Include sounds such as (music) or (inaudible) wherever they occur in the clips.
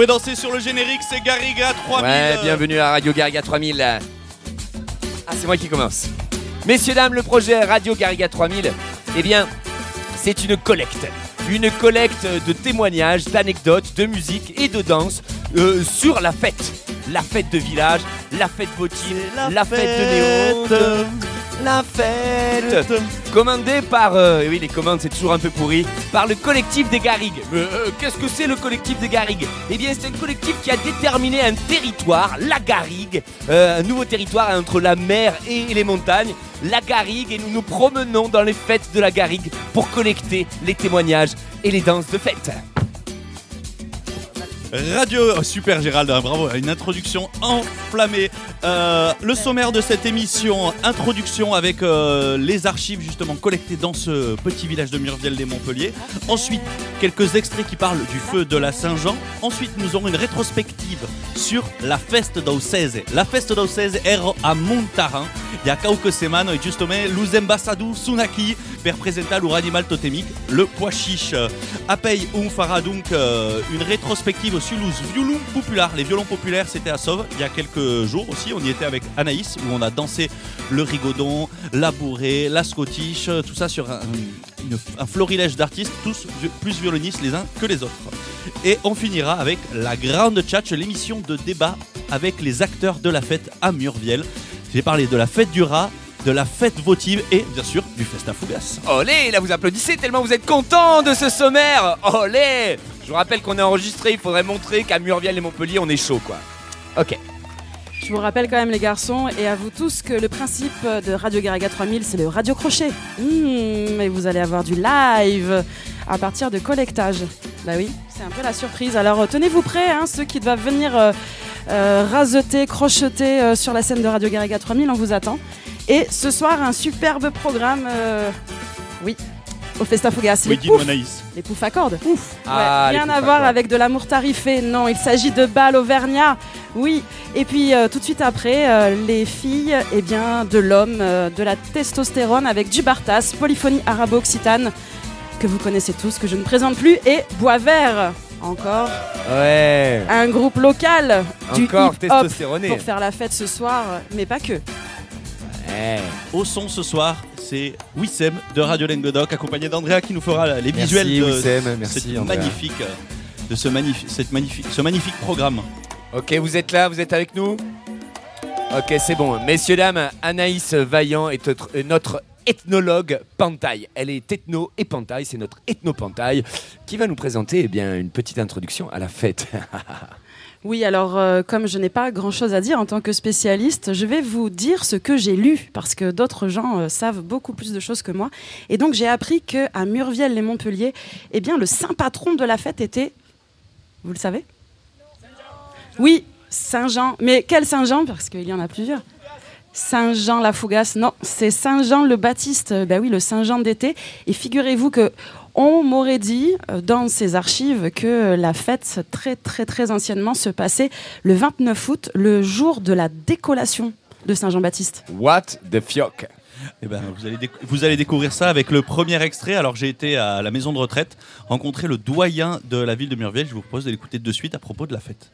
pouvez danser sur le générique, c'est Garriga 3000. Ouais, bienvenue à Radio Garriga 3000. Ah, c'est moi qui commence. Messieurs, dames, le projet Radio Garriga 3000, eh bien, c'est une collecte. Une collecte de témoignages, d'anecdotes, de musique et de danse euh, sur la fête. La fête de village, la fête votive, la, fête de Néo. La fête Commandée par, euh, oui les commandes c'est toujours un peu pourri, par le collectif des Garrigues. Euh, qu'est-ce que c'est le collectif des Garrigues? Eh bien c'est un collectif qui a déterminé un territoire, la Garrigue, euh, un nouveau territoire entre la mer et les montagnes, la Garrigue, et nous nous promenons dans les fêtes de la Garrigue pour collecter les témoignages et les danses de fête. Radio, oh, super Gérald, hein, bravo, une introduction enflammée. Euh, le sommaire de cette émission, introduction avec euh, les archives justement collectées dans ce petit village de Murviel des Montpellier. Ensuite, quelques extraits qui parlent du feu de la Saint-Jean. Ensuite, nous aurons une rétrospective sur la fête d'Aucese. La fête d'Aucese est à Montarin. Il y a quelques semaines, justement, los embassadu sunaki per presentar animal totémique, le pois chiche. Apei un fera donc euh, une rétrospective les violons populaires. Les violons populaires, c'était à Sauve il y a quelques jours aussi. On y était avec Anaïs où on a dansé le rigodon, la bourrée, la scottish, tout ça sur un, un florilège d'artistes, tous plus violonistes les uns que les autres. Et on finira avec la Grande Tchatch, l'émission de débat avec les acteurs de la fête à Murviel. J'ai parlé de la fête du rat, de la fête votive et bien sûr du Festa Fougas. Olé, là vous applaudissez tellement vous êtes content de ce sommaire. Olé Je vous rappelle qu'on est enregistré, il faudrait montrer qu'à Murviel et Montpellier on est chaud quoi. Ok. Je vous rappelle quand même les garçons et à vous tous que le principe de Radio Garaga 3000 c'est le radio crochet. Mmh, et vous allez avoir du live à partir de collectage. Bah oui, c'est un peu la surprise. Alors tenez-vous prêts, hein, ceux qui doivent venir euh, euh, raseter, crocheter euh, sur la scène de Radio Garriga 3000, on vous attend. Et ce soir, un superbe programme, euh, oui, au Festa Fugas. Les poufs, les poufs à cordes. Ouf. Ah, rien à voir avec de l'amour tarifé. Non, il s'agit de balles auvergnat. Oui. Et puis tout de suite après, les filles, eh bien, de l'homme, de la testostérone avec du Bartas, polyphonie arabo-occitane que vous connaissez tous, que je ne présente plus, et Bois Vert encore. Ouais. Un groupe local du Encore hip-hop pour faire la fête ce soir, mais pas que. Ouais. Au son ce soir, c'est Wissem de Radio Languedoc, accompagné d'Andrea qui nous fera les visuels de, merci, magnifique, de ce magnifique, cette magnifique, ce magnifique programme. Ok, vous êtes là, vous êtes avec nous Ok, c'est bon. Messieurs, dames, Anaïs Vaillant est notre ethnologue Pantaille. Elle est ethno et Pantaille, c'est notre ethno-Pantaille qui va nous présenter eh bien, une petite introduction à la fête. (laughs) Oui, alors euh, comme je n'ai pas grand-chose à dire en tant que spécialiste, je vais vous dire ce que j'ai lu parce que d'autres gens euh, savent beaucoup plus de choses que moi. Et donc j'ai appris que à Murviel-les-Montpellier, eh bien le saint patron de la fête était, vous le savez? Oui, Saint Jean. Mais quel Saint Jean Parce qu'il y en a plusieurs. Saint Jean la Fougasse, non, c'est Saint Jean le Baptiste, ben oui, le Saint Jean d'été. Et figurez-vous que on m'aurait dit euh, dans ces archives que la fête très très très anciennement se passait le 29 août, le jour de la décollation de Saint Jean-Baptiste. What the fioc eh ben, vous, allez vous allez découvrir ça avec le premier extrait. Alors j'ai été à la maison de retraite rencontrer le doyen de la ville de Murviel. Je vous propose de l'écouter de suite à propos de la fête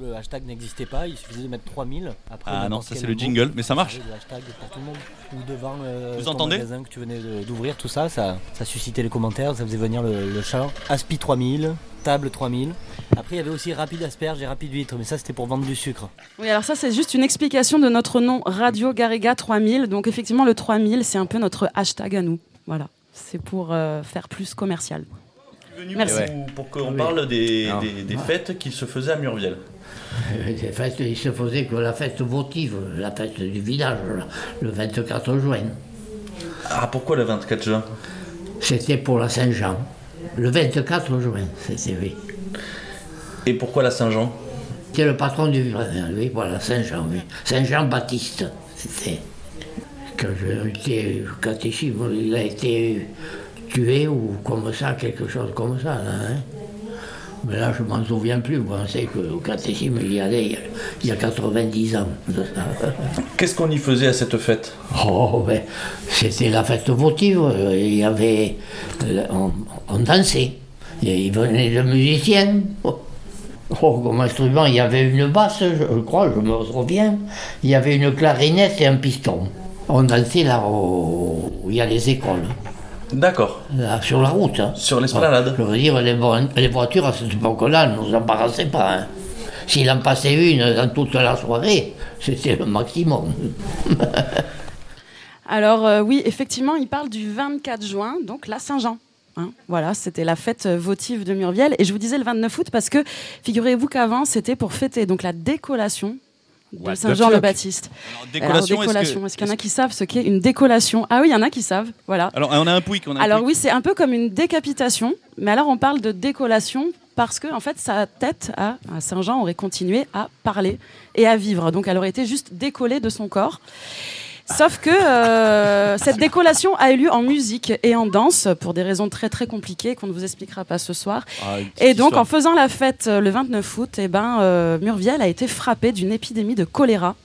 le hashtag n'existait pas, il suffisait de mettre 3000. Après, ah non, ça c'est le jingle, mais ça marche. Le hashtag pour tout le monde. Ou devant euh, Vous entendez magasin que tu venais d'ouvrir, tout ça, ça, ça suscitait les commentaires, ça faisait venir le, le chat. Aspi 3000, table 3000. Après, il y avait aussi rapide asperge et rapide huître, mais ça c'était pour vendre du sucre. Oui, alors ça c'est juste une explication de notre nom Radio Garriga 3000. Donc effectivement, le 3000, c'est un peu notre hashtag à nous. Voilà, c'est pour euh, faire plus commercial. Merci. Pour, qu'on parle des, des, des fêtes qui se faisaient à Murviel. (laughs) Les fêtes, il se faisait que la fête votive, la fête du village, le 24 juin. Ah, pourquoi le 24 juin? C'était pour la Saint-Jean. Le 24 juin, c'était oui. Et pourquoi la Saint-Jean? C'était le patron du village, oui, voilà, Saint-Jean, oui. Saint-Jean-Baptiste, c'était. Quand j'étais catéchisme, il a été tué ou comme ça, quelque chose comme ça. hein mais là, je ne m'en souviens plus. Vous pensez qu'au catéchisme, il y allait il y a 90 ans. Qu'est-ce qu'on y faisait à cette fête Oh, ben, c'était la fête votive. Il y avait. On, dansait. Il venait de musiciens. Oh, comme instrument, il y avait une basse, je crois, je me souviens. Il y avait une clarinette et un piston. On dansait là où il y a les écoles, D'accord. là, sur la route. hein. Sur l'esplanade. Je veux dire, les, vo- les voitures à cette époque-là ne nous embarrassaient pas. hein. S'il en passait une dans toute la soirée, c'était le maximum. (laughs) Alors euh, oui, effectivement, il parle du 24 juin, donc la Saint-Jean. Hein, voilà, c'était la fête votive de Murviel. Et je vous disais le 29 août parce que figurez-vous qu'avant, c'était pour fêter donc la décollation de What the Saint-Jean le fuck Baptiste. Alors, Alors, décollation, est-ce décollation. Est-ce qu'il y en a qui savent ce qu'est une décollation? Ah oui, il y en a qui savent. Voilà. Alors, on a un pouic. On a un Alors pouic. oui, c'est un peu comme une décapitation, mais alors on parle de décollation parce que en fait sa tête à, à Saint-Jean aurait continué à parler et à vivre, donc elle aurait été juste décollée de son corps. Sauf que euh, cette décollation a eu lieu en musique et en danse pour des raisons très très compliquées qu'on ne vous expliquera pas ce soir. Ah, Et donc histoire. en faisant la fête euh, le 29 août, eh ben, euh, Murviel a été frappé d'une épidémie de choléra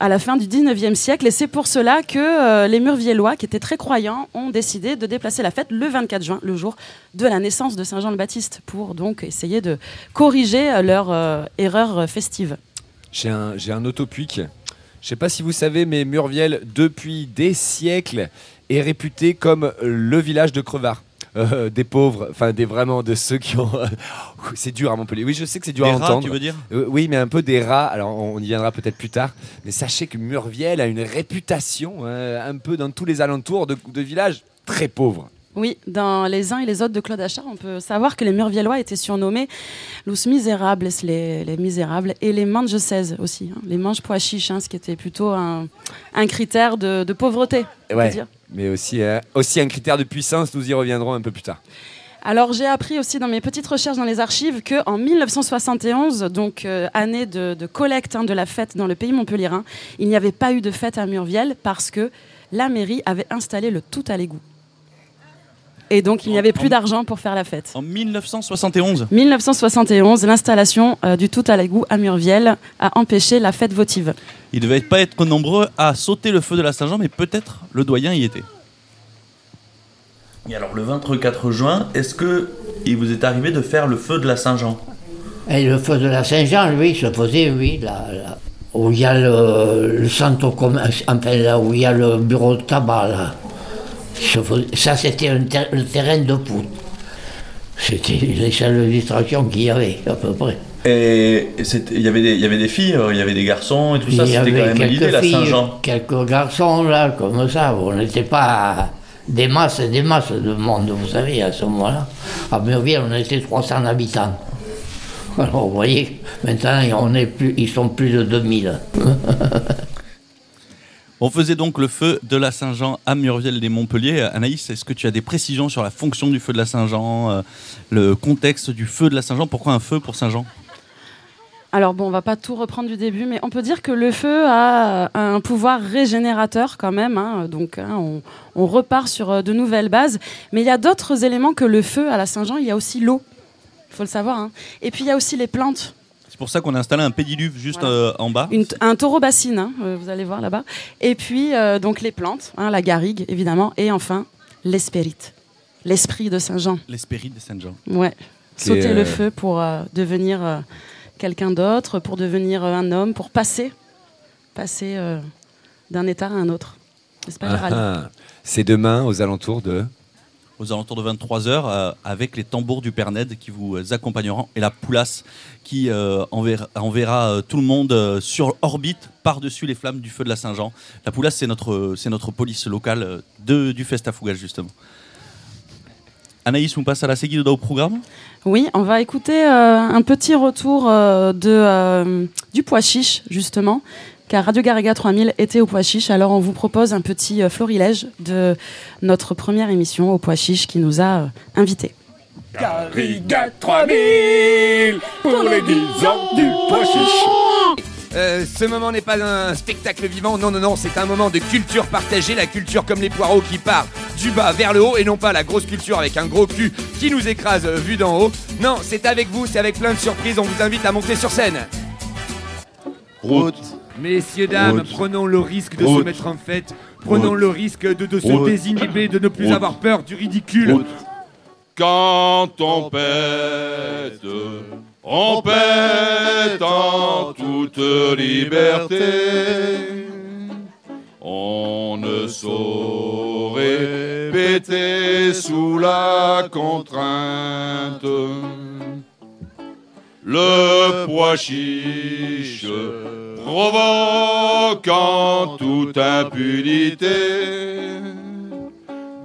à la fin du 19e siècle. Et c'est pour cela que euh, les Murviellois, qui étaient très croyants, ont décidé de déplacer la fête le 24 juin, le jour de la naissance de Saint Jean le Baptiste, pour donc essayer de corriger leur euh, erreur festive. J'ai un, j'ai un autopuic. Je sais pas si vous savez, mais Murviel, depuis des siècles, est réputé comme le village de crevards. Euh, des pauvres, enfin des vraiment de ceux qui ont. c'est dur à Montpellier. Oui, je sais que c'est dur Des à rats, entendre. tu veux dire? Euh, oui, mais un peu des rats. Alors, on y viendra peut-être plus tard. Mais sachez que Murviel a une réputation, euh, un peu dans tous les alentours de, de villages très pauvres. Oui, dans les uns et les autres de Claude Achard, on peut savoir que les Murviellois étaient surnommés los misérables, les, les misérables, et les manges 16 aussi, hein, les manges pois chiches, hein, ce qui était plutôt un, un critère de, de pauvreté. on peut Ouais. dire. Mais aussi, euh, aussi un critère de puissance, nous y reviendrons un peu plus tard. Alors j'ai appris aussi dans mes petites recherches dans les archives que en 1971, donc euh, année de, de collecte hein, de la fête dans le pays montpelliérain, il n'y avait pas eu de fête à Murviel parce que la mairie avait installé le tout à l'égout. Et donc il n'y avait plus d'argent pour faire la fête. En 1971. 1971, l'installation euh, du tout à l'égout à Murviel a empêché la fête votive. Il devait pas être nombreux à sauter le feu de la Saint-Jean, mais peut-être le doyen y était. Et alors, le 24 juin, est-ce que il vous est arrivé de faire le feu de la Saint-Jean? Et le feu de la Saint-Jean, lui, se faisait, oui, là, là, où il y a le, le centre commerce, enfin là où il y a le bureau de tabac, là. Ça, c'était un ter- terrain de foot. C'était les salles de distraction qu'il y avait, à peu près. Et il y avait des- il y avait des filles, euh, il y avait des garçons et tout ça, c'était quand même l'idée, quelques la Saint-Jean. quelques garçons, là, comme ça. On n'était pas des masses et des masses de monde, vous savez, à ce moment-là. À Murviel, on était 300 habitants. Alors, vous voyez, maintenant, on est plus, ils sont plus de 2000. (laughs) On faisait donc le feu de la Saint-Jean à Murviel des Montpellier. Anaïs, est-ce que tu as des précisions sur la fonction du feu de la Saint-Jean, euh, le contexte du feu de la Saint-Jean? Pourquoi un feu pour Saint-Jean? Alors bon, on va pas tout reprendre du début, mais on peut dire que le feu a un pouvoir régénérateur quand même. hein. donc hein, on, on repart sur euh, de nouvelles bases. Mais il y a d'autres éléments que le feu à la Saint-Jean. Il y a aussi l'eau. Il faut le savoir. hein. Et puis il y a aussi les plantes. C'est pour ça qu'on a installé un pédiluve juste Voilà. euh, en bas. Une- un taureau bassine, hein, euh, vous allez voir là-bas. Et puis euh, donc les plantes, hein, la garrigue évidemment. Et enfin l'espérite, l'esprit de Saint-Jean. L'esprit de Saint-Jean. Ouais. Qui Sauter est, le feu pour euh, devenir euh, quelqu'un d'autre, pour devenir euh, un homme, pour passer, passer euh, d'un état à un autre. Pas, Ah, ah. C'est demain aux alentours de. Aux alentours de 23h avec les tambours du Père Ned qui vous euh, accompagneront et la poulasse qui euh, enverra, euh, tout le monde euh, sur orbite par-dessus les flammes du feu de la Saint-Jean. La poulasse, c'est notre, police locale euh, du Festafougas, justement. Anaïs, on passe à la Seguido au programme? Oui, on va écouter euh, un petit retour euh, euh, du pois chiche, justement, car Radio Garriga 3000 était au pois chiche. Alors on vous propose un petit euh, florilège de notre première émission au pois chiche qui nous a euh, invités. Garriga 3000 pour les 10 ans du pois chiche. Euh, ce moment n'est pas un spectacle vivant, non, non, non, c'est un moment de culture partagée, la culture comme les poireaux qui part du bas vers le haut et non pas la grosse culture avec un gros cul qui nous écrase euh, vu d'en haut. Non, c'est avec vous, c'est avec plein de surprises, on vous invite à monter sur scène. Route. Messieurs, dames, Route. pète, de Route. se mettre en fête, prenons Route. le risque de, de se désinhiber, de ne plus avoir peur du ridicule. Quand on pète, en paix en toute liberté. On ne saurait péter sous la contrainte. Le pois chiche provoquant toute impunité.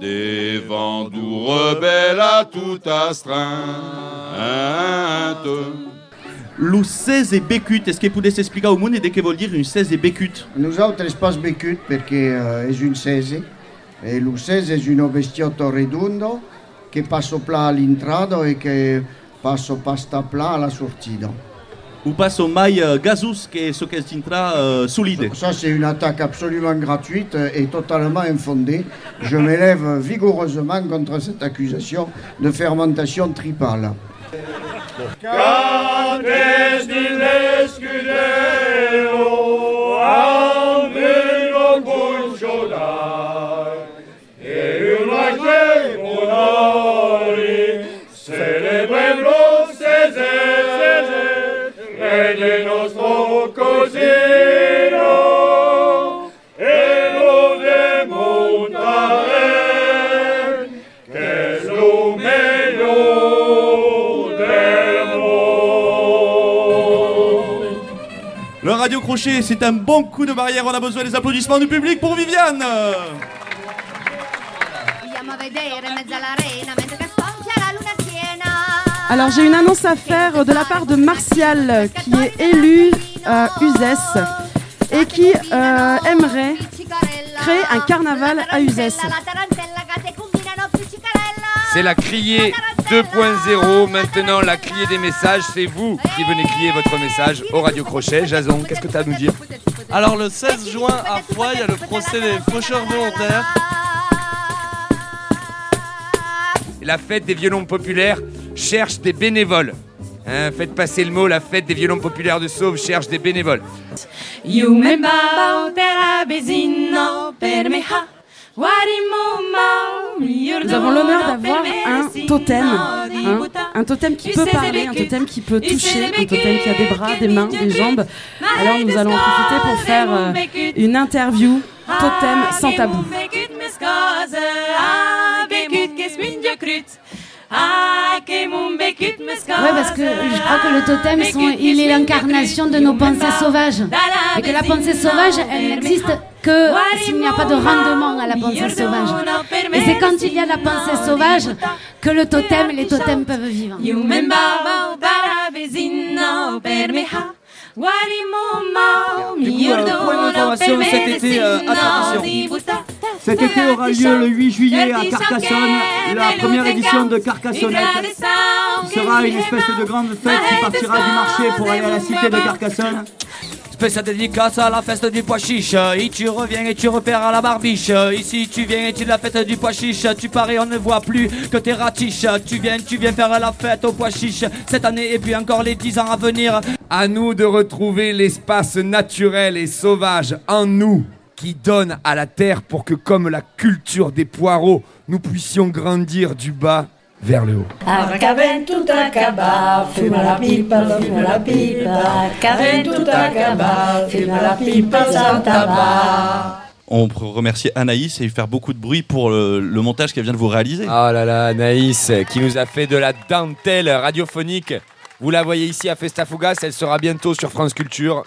Des vents doux rebelles à toute astreinte. Lo 16 e Becut, est-ce que potesse explicar au monde de que vol dire un 16 e Becut Nosaltres pas becut perché eh, és un 16 e lo 16 és un vestiotto redondo che passo pla all'entrada e che passo pasta pla alla sortita. Ou passe au mail euh, gazus que ce que s'intra euh, solide Ça, c'est une attaque absolument gratuite et totalement infondée. Je m'élève vigoureusement contre cette accusation de fermentation tripale. Radio crochet, c'est un bon coup de barrière. On a besoin des applaudissements du public pour Viviane. Alors j'ai une annonce à faire de la part de Martial qui est élu à Uzès et qui euh, aimerait créer un carnaval à cicarella. C'est la criée 2.0. Maintenant, la criée des messages, c'est vous qui venez crier votre message au Radio Crochet. Jason, qu'est-ce que tu as à nous dire? Alors le 16 juin à Foix, il y a le procès des faucheurs volontaires. La fête des violons populaires cherche des bénévoles. Hein, faites passer le mot, la fête des violons populaires de Sauve cherche des bénévoles. Nous avons l'honneur d'avoir un totem, hein, un totem qui peut parler, un totem qui peut toucher, un totem qui a des bras, des mains, des jambes. Alors nous allons en profiter pour faire euh, une interview totem sans tabou. Ouais, parce que je crois que le totem, sont- il est l'incarnation de nos pensées sauvages. Et que la pensée sauvage, elle n'existe que s'il n'y a pas de rendement à la pensée sauvage. Et c'est quand il y a la pensée sauvage que le totem et les totems peuvent vivre. Du coup, euh, point d'information cet été euh, à. Cet été aura lieu le 8 juillet à Carcassonne, la première édition de Carcassonnette, sera une espèce de grande fête qui partira du marché pour aller à la cité de Carcassonne. Spéciale dédicace à la fête du pois chiche. Et tu reviens et tu repères à la barbiche. Ici tu viens et tu la fête du pois chiche. Tu parais, on ne voit plus que tes ratiches. Tu viens, tu viens faire la fête au pois chiche. Cette année et puis encore les 10 ans à venir. À nous de retrouver l'espace naturel et sauvage en nous qui donne à la terre pour que, comme la culture des poireaux, nous puissions grandir du bas vers le haut. La la la sans tabac. On peut remercier Anaïs et lui faire beaucoup de bruit pour le, le montage qu'elle vient de vous réaliser. Oh là là, Naïs, qui nous a fait de la dentelle radiophonique. Vous la voyez ici à Festa Fugas, elle sera bientôt sur France Culture.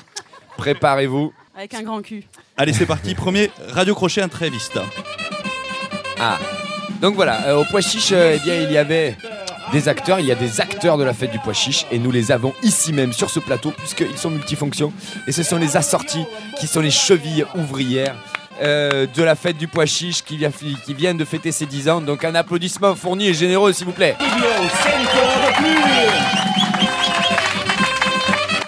Préparez-vous. Avec un grand cul. Allez, c'est parti. Premier Radio Crochet Intréviste. Ah, donc voilà, euh, au Pois euh, eh bien, il y avait des acteurs, il y a des acteurs de la fête du Pois Chiche, et nous les avons ici même sur ce plateau, puisqu'ils sont multifonctions, et ce sont les assortis qui sont les chevilles ouvrières. euh, de la fête du Pois Chiche qui, vient de fêter ses 10 ans. Donc un applaudissement fourni et généreux s'il vous plaît.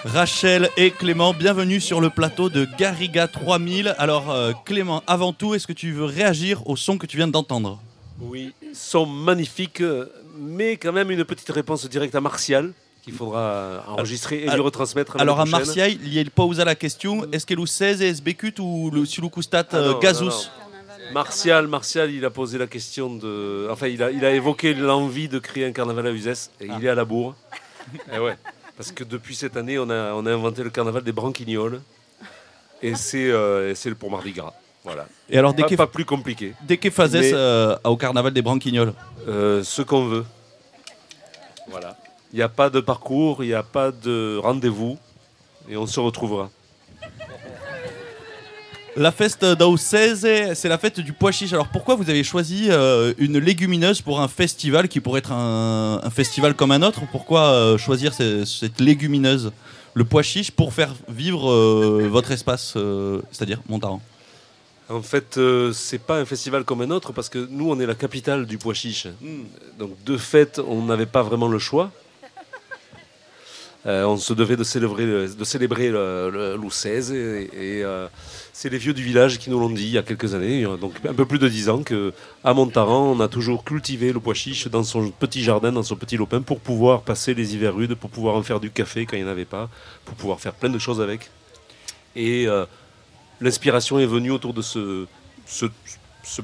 Rachel et Clément, bienvenue sur le plateau de Garriga 3000. Alors Clément, avant tout, est-ce que tu veux réagir au son que tu viens d'entendre? Oui, son magnifique, euh, mais quand même une petite réponse directe à Martial qu'il faudra enregistrer et lui retransmettre. Alors à. Marseille, il y a le à la question. Est-ce qu'elle ou 16 et SBQ ou le Sulukustat Ah Gazus non. Martial, Martial, il a posé la question de. Enfin, il a, il a évoqué l'envie de créer un carnaval à Uzès et il est à la bourre. (laughs) Eh ouais. Parce que depuis cette année, on a, on a inventé le carnaval des branquignoles. Et c'est euh, et c'est pour Mardi Gras. Voilà. Et alors, dès pas, pas plus compliqué. Dès Mais, euh, au carnaval des Branquignoles euh, Ce qu'on veut. Voilà. Il n'y a pas de parcours, il n'y a pas de rendez-vous. Et on se retrouvera. La fête d'Au 16, c'est la fête du pois chiche. Alors pourquoi vous avez choisi euh, une légumineuse pour un festival qui pourrait être un, un festival comme un autre? Pourquoi euh, choisir ce- cette légumineuse, le pois chiche, pour faire vivre euh, votre espace, c'est-à-dire Montaran En fait, euh, c'est pas un festival comme un autre parce que nous, on est la capitale du pois chiche. Donc, de fait, on n'avait pas vraiment le choix. Euh, on se devait de célébrer, le- de célébrer le, le Loup 16 et, et, euh, c'est les vieux du village qui nous l'ont dit il y a quelques années, euh, donc un peu plus de dix ans, que à Montaran, on a toujours cultivé le pois chiche dans son petit jardin, dans son petit lopin, pour pouvoir passer les hivers rudes, pour pouvoir en faire du café quand il n'y en avait pas, pour pouvoir faire plein de choses avec. Et l'inspiration est venue autour de ce,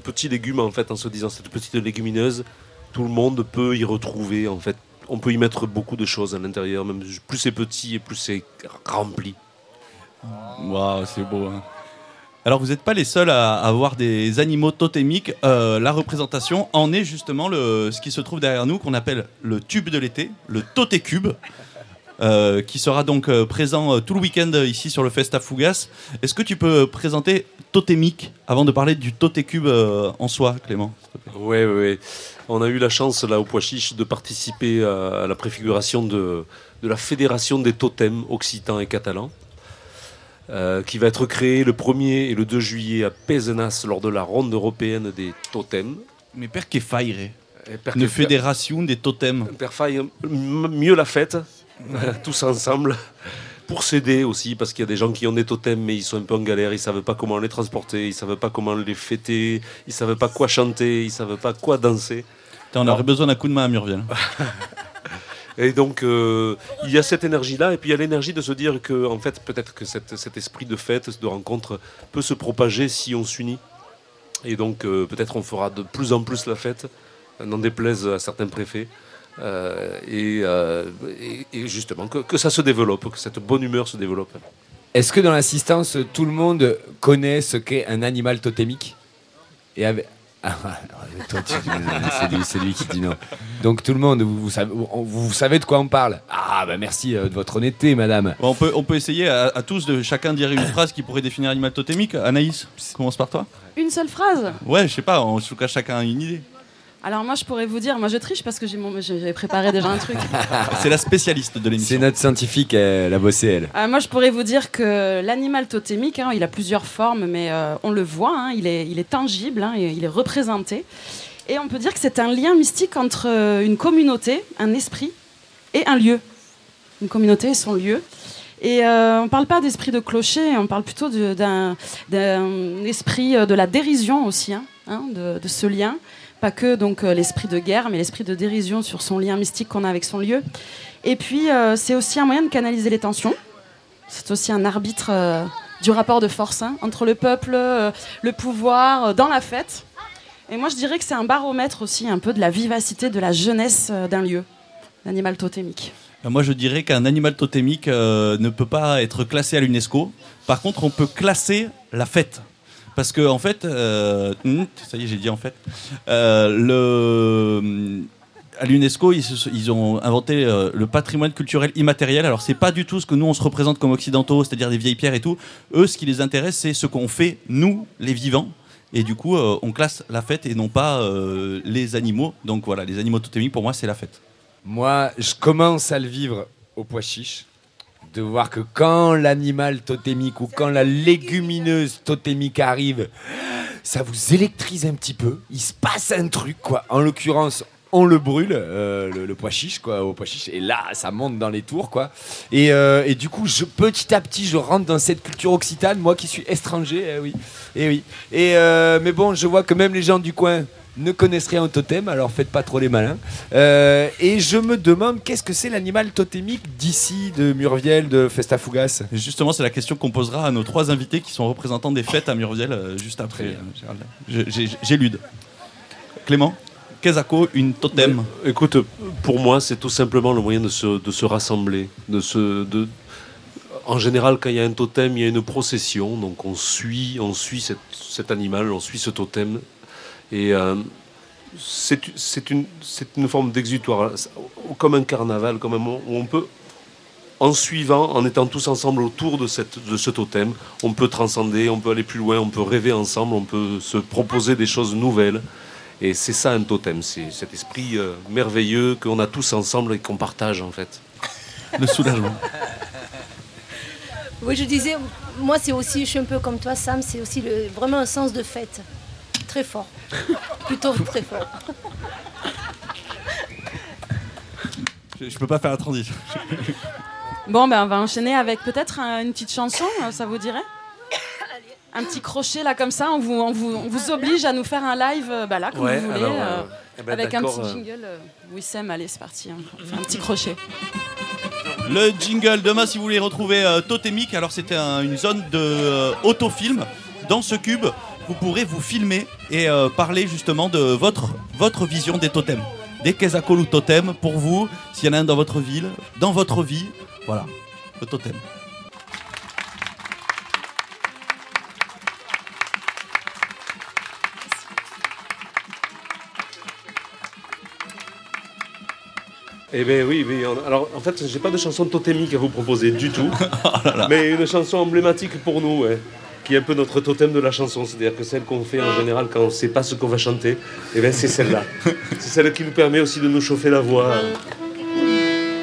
petit légume, en fait, en se disant cette petite légumineuse, tout le monde peut y retrouver, en fait. On peut y mettre beaucoup de choses à l'intérieur, même plus c'est petit et plus c'est rempli. Waouh, c'est beau. hein. Alors vous n'êtes pas les seuls à avoir des animaux totémiques. Euh, la représentation en est justement le, ce qui se trouve derrière nous, qu'on appelle le tube de l'été, le totécube. Euh, qui sera donc euh, présent euh, tout le week-end euh, ici sur le Festa Fougas. Est-ce que tu peux présenter Totémique avant de parler du Totécube euh, en soi, Clément Oui, oui. On a eu la chance, là, au Pois Chiche, de participer à, à la préfiguration de, de la Fédération des totems occitans et catalans, euh, qui va être créée le 1er et le 2 juillet à Pézenas lors de la ronde européenne des totems. Mais per que faire Eh, Une fédération des totems. Per faille mieux la fête, (laughs) tous ensemble, pour s'aider aussi, parce qu'il y a des gens qui ont des totems, mais ils sont un peu en galère, ils savent pas comment les transporter, ils savent pas comment les fêter, ils savent pas quoi chanter, ils savent pas quoi danser. on aurait besoin d'un coup de main à Murviel. (laughs) Et donc, euh, il y a cette énergie-là, et puis il y a l'énergie de se dire que, en fait, peut-être que cette- cet esprit de fête, de rencontre, peut se propager si on s'unit. Et donc, euh, peut-être on fera de plus en plus la fête, n'en déplaise à certains préfets. Euh, et, euh, et- et justement, que, que ça se développe, que cette bonne humeur se développe. Est-ce que dans l'assistance, tout le monde connaît ce qu'est un animal totémique Et avec... (laughs) Ah, c'est lui, c'est lui qui dit non. Donc tout le monde, vous, vous savez, vous- vous savez de quoi on parle Ah, bah merci euh, de votre honnêteté, madame. On, peut, on peut essayer à, à tous de chacun dire une phrase qui pourrait définir l'animal totémique. Anaïs, commence par toi. Une seule phrase? Ouais, je sais pas, en tout cas chacun a une idée. Alors moi je pourrais vous dire, moi je triche parce que j'ai mon- j'ai préparé déjà un truc. (laughs) C'est la spécialiste de l'émission. C'est notre scientifique, elle a bossé, elle. Euh, moi, je pourrais vous dire que l'animal totémique, hein, il a plusieurs formes, mais euh, on le voit, hein, il, est, il est tangible, hein, et il est représenté. Et on peut dire que c'est un lien mystique entre euh, une communauté, un esprit et un lieu. Une communauté et son lieu. Et euh, on ne parle pas d'esprit de clocher, on parle plutôt de- d'un d'un esprit euh, de la dérision aussi, hein, hein, de, de ce lien. Pas que donc euh, l'esprit de guerre, mais l'esprit de dérision sur son lien mystique qu'on a avec son lieu. Et puis, euh, c'est aussi un moyen de canaliser les tensions. C'est aussi un arbitre euh, du rapport de force hein, entre le peuple, le pouvoir, dans la fête. Et moi, je dirais que c'est un baromètre aussi un peu de la vivacité, de la jeunesse d'un lieu, l'animal totémique. Moi, je dirais qu'un animal totémique ne peut pas être classé à l'UNESCO. Par contre, on peut classer la fête. Parce que, en fait, euh, hmm, ça y est, j'ai dit en fait, euh, le, à l'UNESCO, ils, ont inventé euh, le patrimoine culturel immatériel. Alors, c'est pas du tout ce que nous, on se représente comme occidentaux, c'est-à-dire des vieilles pierres et tout. Eux, ce qui les intéresse, c'est ce qu'on fait, nous, les vivants. Et du coup, on classe la fête et non pas les animaux. Donc voilà, les animaux totémiques, pour moi, c'est la fête. Moi, je commence à le vivre au pois chiche. De voir que quand l'animal totémique ou quand la légumineuse totémique arrive, ça vous électrise un petit peu. Il se passe un truc, quoi. En l'occurrence, on le brûle, euh, le, pois chiche, quoi, au pois chiche. Et là, ça monte dans les tours, quoi. Et, euh, et du coup, je, petit à petit, je rentre dans cette culture occitane, moi qui suis étranger, eh oui. Et oui. Et euh, mais bon, je vois que même les gens du coin ne connaissent rien au totem, alors faites pas trop les malins. Euh, et je me demande qu'est-ce que c'est l'animal totémique d'ici, de Murviel, de Festafougas Justement, c'est la question qu'on posera à nos trois invités qui sont représentants des fêtes à Murviel euh, juste après. euh, J'élude. Clément Kezako, une totem? Écoute, pour moi, c'est tout simplement le moyen de se, de se rassembler. De se, de... En général, quand il y a un totem, il y a une procession. Donc on suit, on suit cette- cet animal, on suit ce totem. Et euh, c'est une, forme d'exutoire. Comme un carnaval, comme un moment où on peut, en suivant, en étant tous ensemble autour de, cette, de ce totem, on peut transcender, on peut aller plus loin, on peut rêver ensemble, on peut se proposer des choses nouvelles. Et c'est ça un totem, c'est cet esprit euh, merveilleux qu'on a tous ensemble et qu'on partage en fait. Le soulagement. Oui, je disais, moi c'est aussi, je suis un peu comme toi Sam, c'est aussi le, vraiment un sens de fête. Très fort. (laughs) Plutôt très fort. Je, je peux pas faire la transition. Bon, ben, on va enchaîner avec peut-être un- une petite chanson, euh, ça vous dirait? Un petit crochet là comme ça, on vous, on vous, on vous oblige à nous faire un live euh, bah, là comme Ouais, vous voulez, alors, euh, euh, eh ben, avec un petit jingle. euh, Wissem, allez c'est parti, hein. Un petit crochet. Le jingle, demain si vous voulez retrouver euh, Totémique, alors c'était un- une zone de euh, autofilm. Dans ce cube, vous pourrez vous filmer et euh, parler justement de votre, votre vision des totems. Des Kezakolu totems pour vous, s'il y en a un dans votre ville, dans votre vie, voilà, le totem. Eh bien oui, oui, alors en fait, j'ai pas de chanson totémique à vous proposer du tout, (laughs) mais une chanson emblématique pour nous, ouais, qui est un peu notre totem de la chanson, c'est-à-dire que celle qu'on fait en général quand on sait pas ce qu'on va chanter, eh ben c'est celle-là. c'est celle qui nous permet aussi de nous chauffer la voix.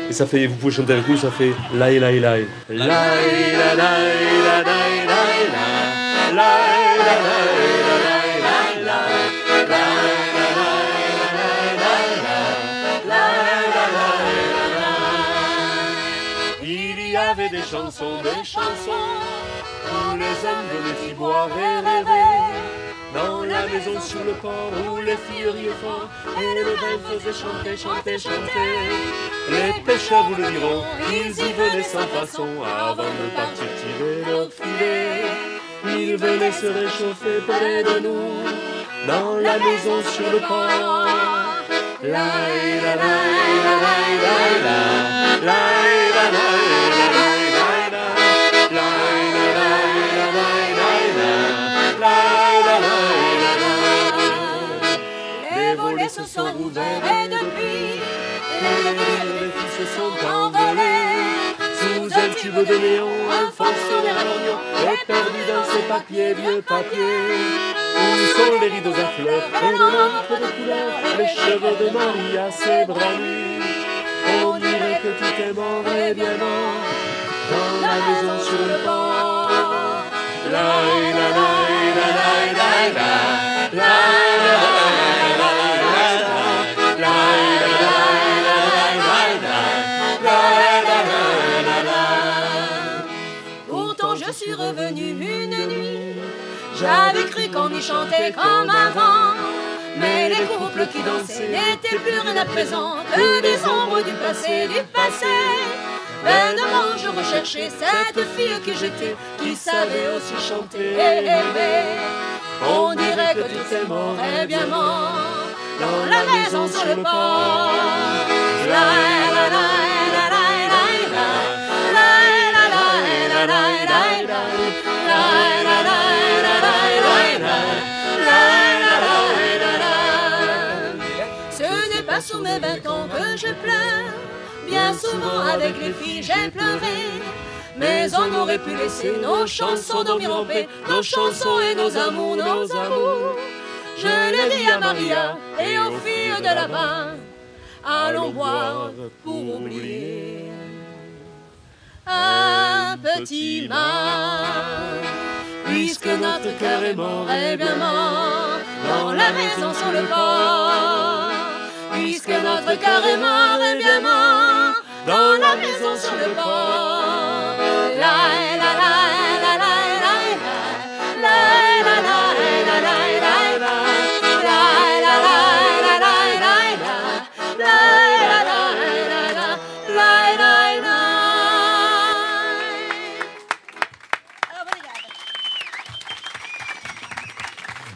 Et ça fait, vous pouvez chanter avec nous, ça fait laï laï laï. Laï la la la. Il y avait des chansons, des chansons, les hommes venaient y boire et rêver. Dans la maison sur le port où les filles riaient fort et le vin faisait chanter, chanter, chanter. Les pêcheurs vous le diront, ils y venaient sans façon avant de partir tirer leur filet. Ils venaient se réchauffer près de nous dans la maison sur le port. La la la la la la la la la la Les volets se sont ouverts et depuis, les filles se sont envolées. Sous un tube de néon, un fonctionnaire à l'oignon est perdu dans ses papiers, vieux papiers. Où sont les rideaux à fleurs et les lampes de couleur, les cheveux de Maria, ses bras nus. On dirait que tout est mort et bien mort dans la maison sur le la la la la la la J'avais cru qu'on y chantait comme avant. Mais les couples qui dansaient n'étaient plus rien à présent que des ombres du passé, du passé. Vainement je recherchais cette fille que j'étais, qui savait aussi chanter et rêver. On dirait que tout est mort et bien mort dans la maison sur le port. La la la sur mes vingt ans que je pleure. Bien souvent avec les filles j'ai pleuré. Mais on aurait pu laisser nos chansons dormir en paix, nos chansons et nos amours, nos amours. Je l'ai dit à Maria et aux filles de là-bas. Allons boire pour oublier un petit mal. Puisque notre cœur est mort et bien mort dans la maison sur le port. Puisque notre cœur est mort et bien mort dans la maison sur le port.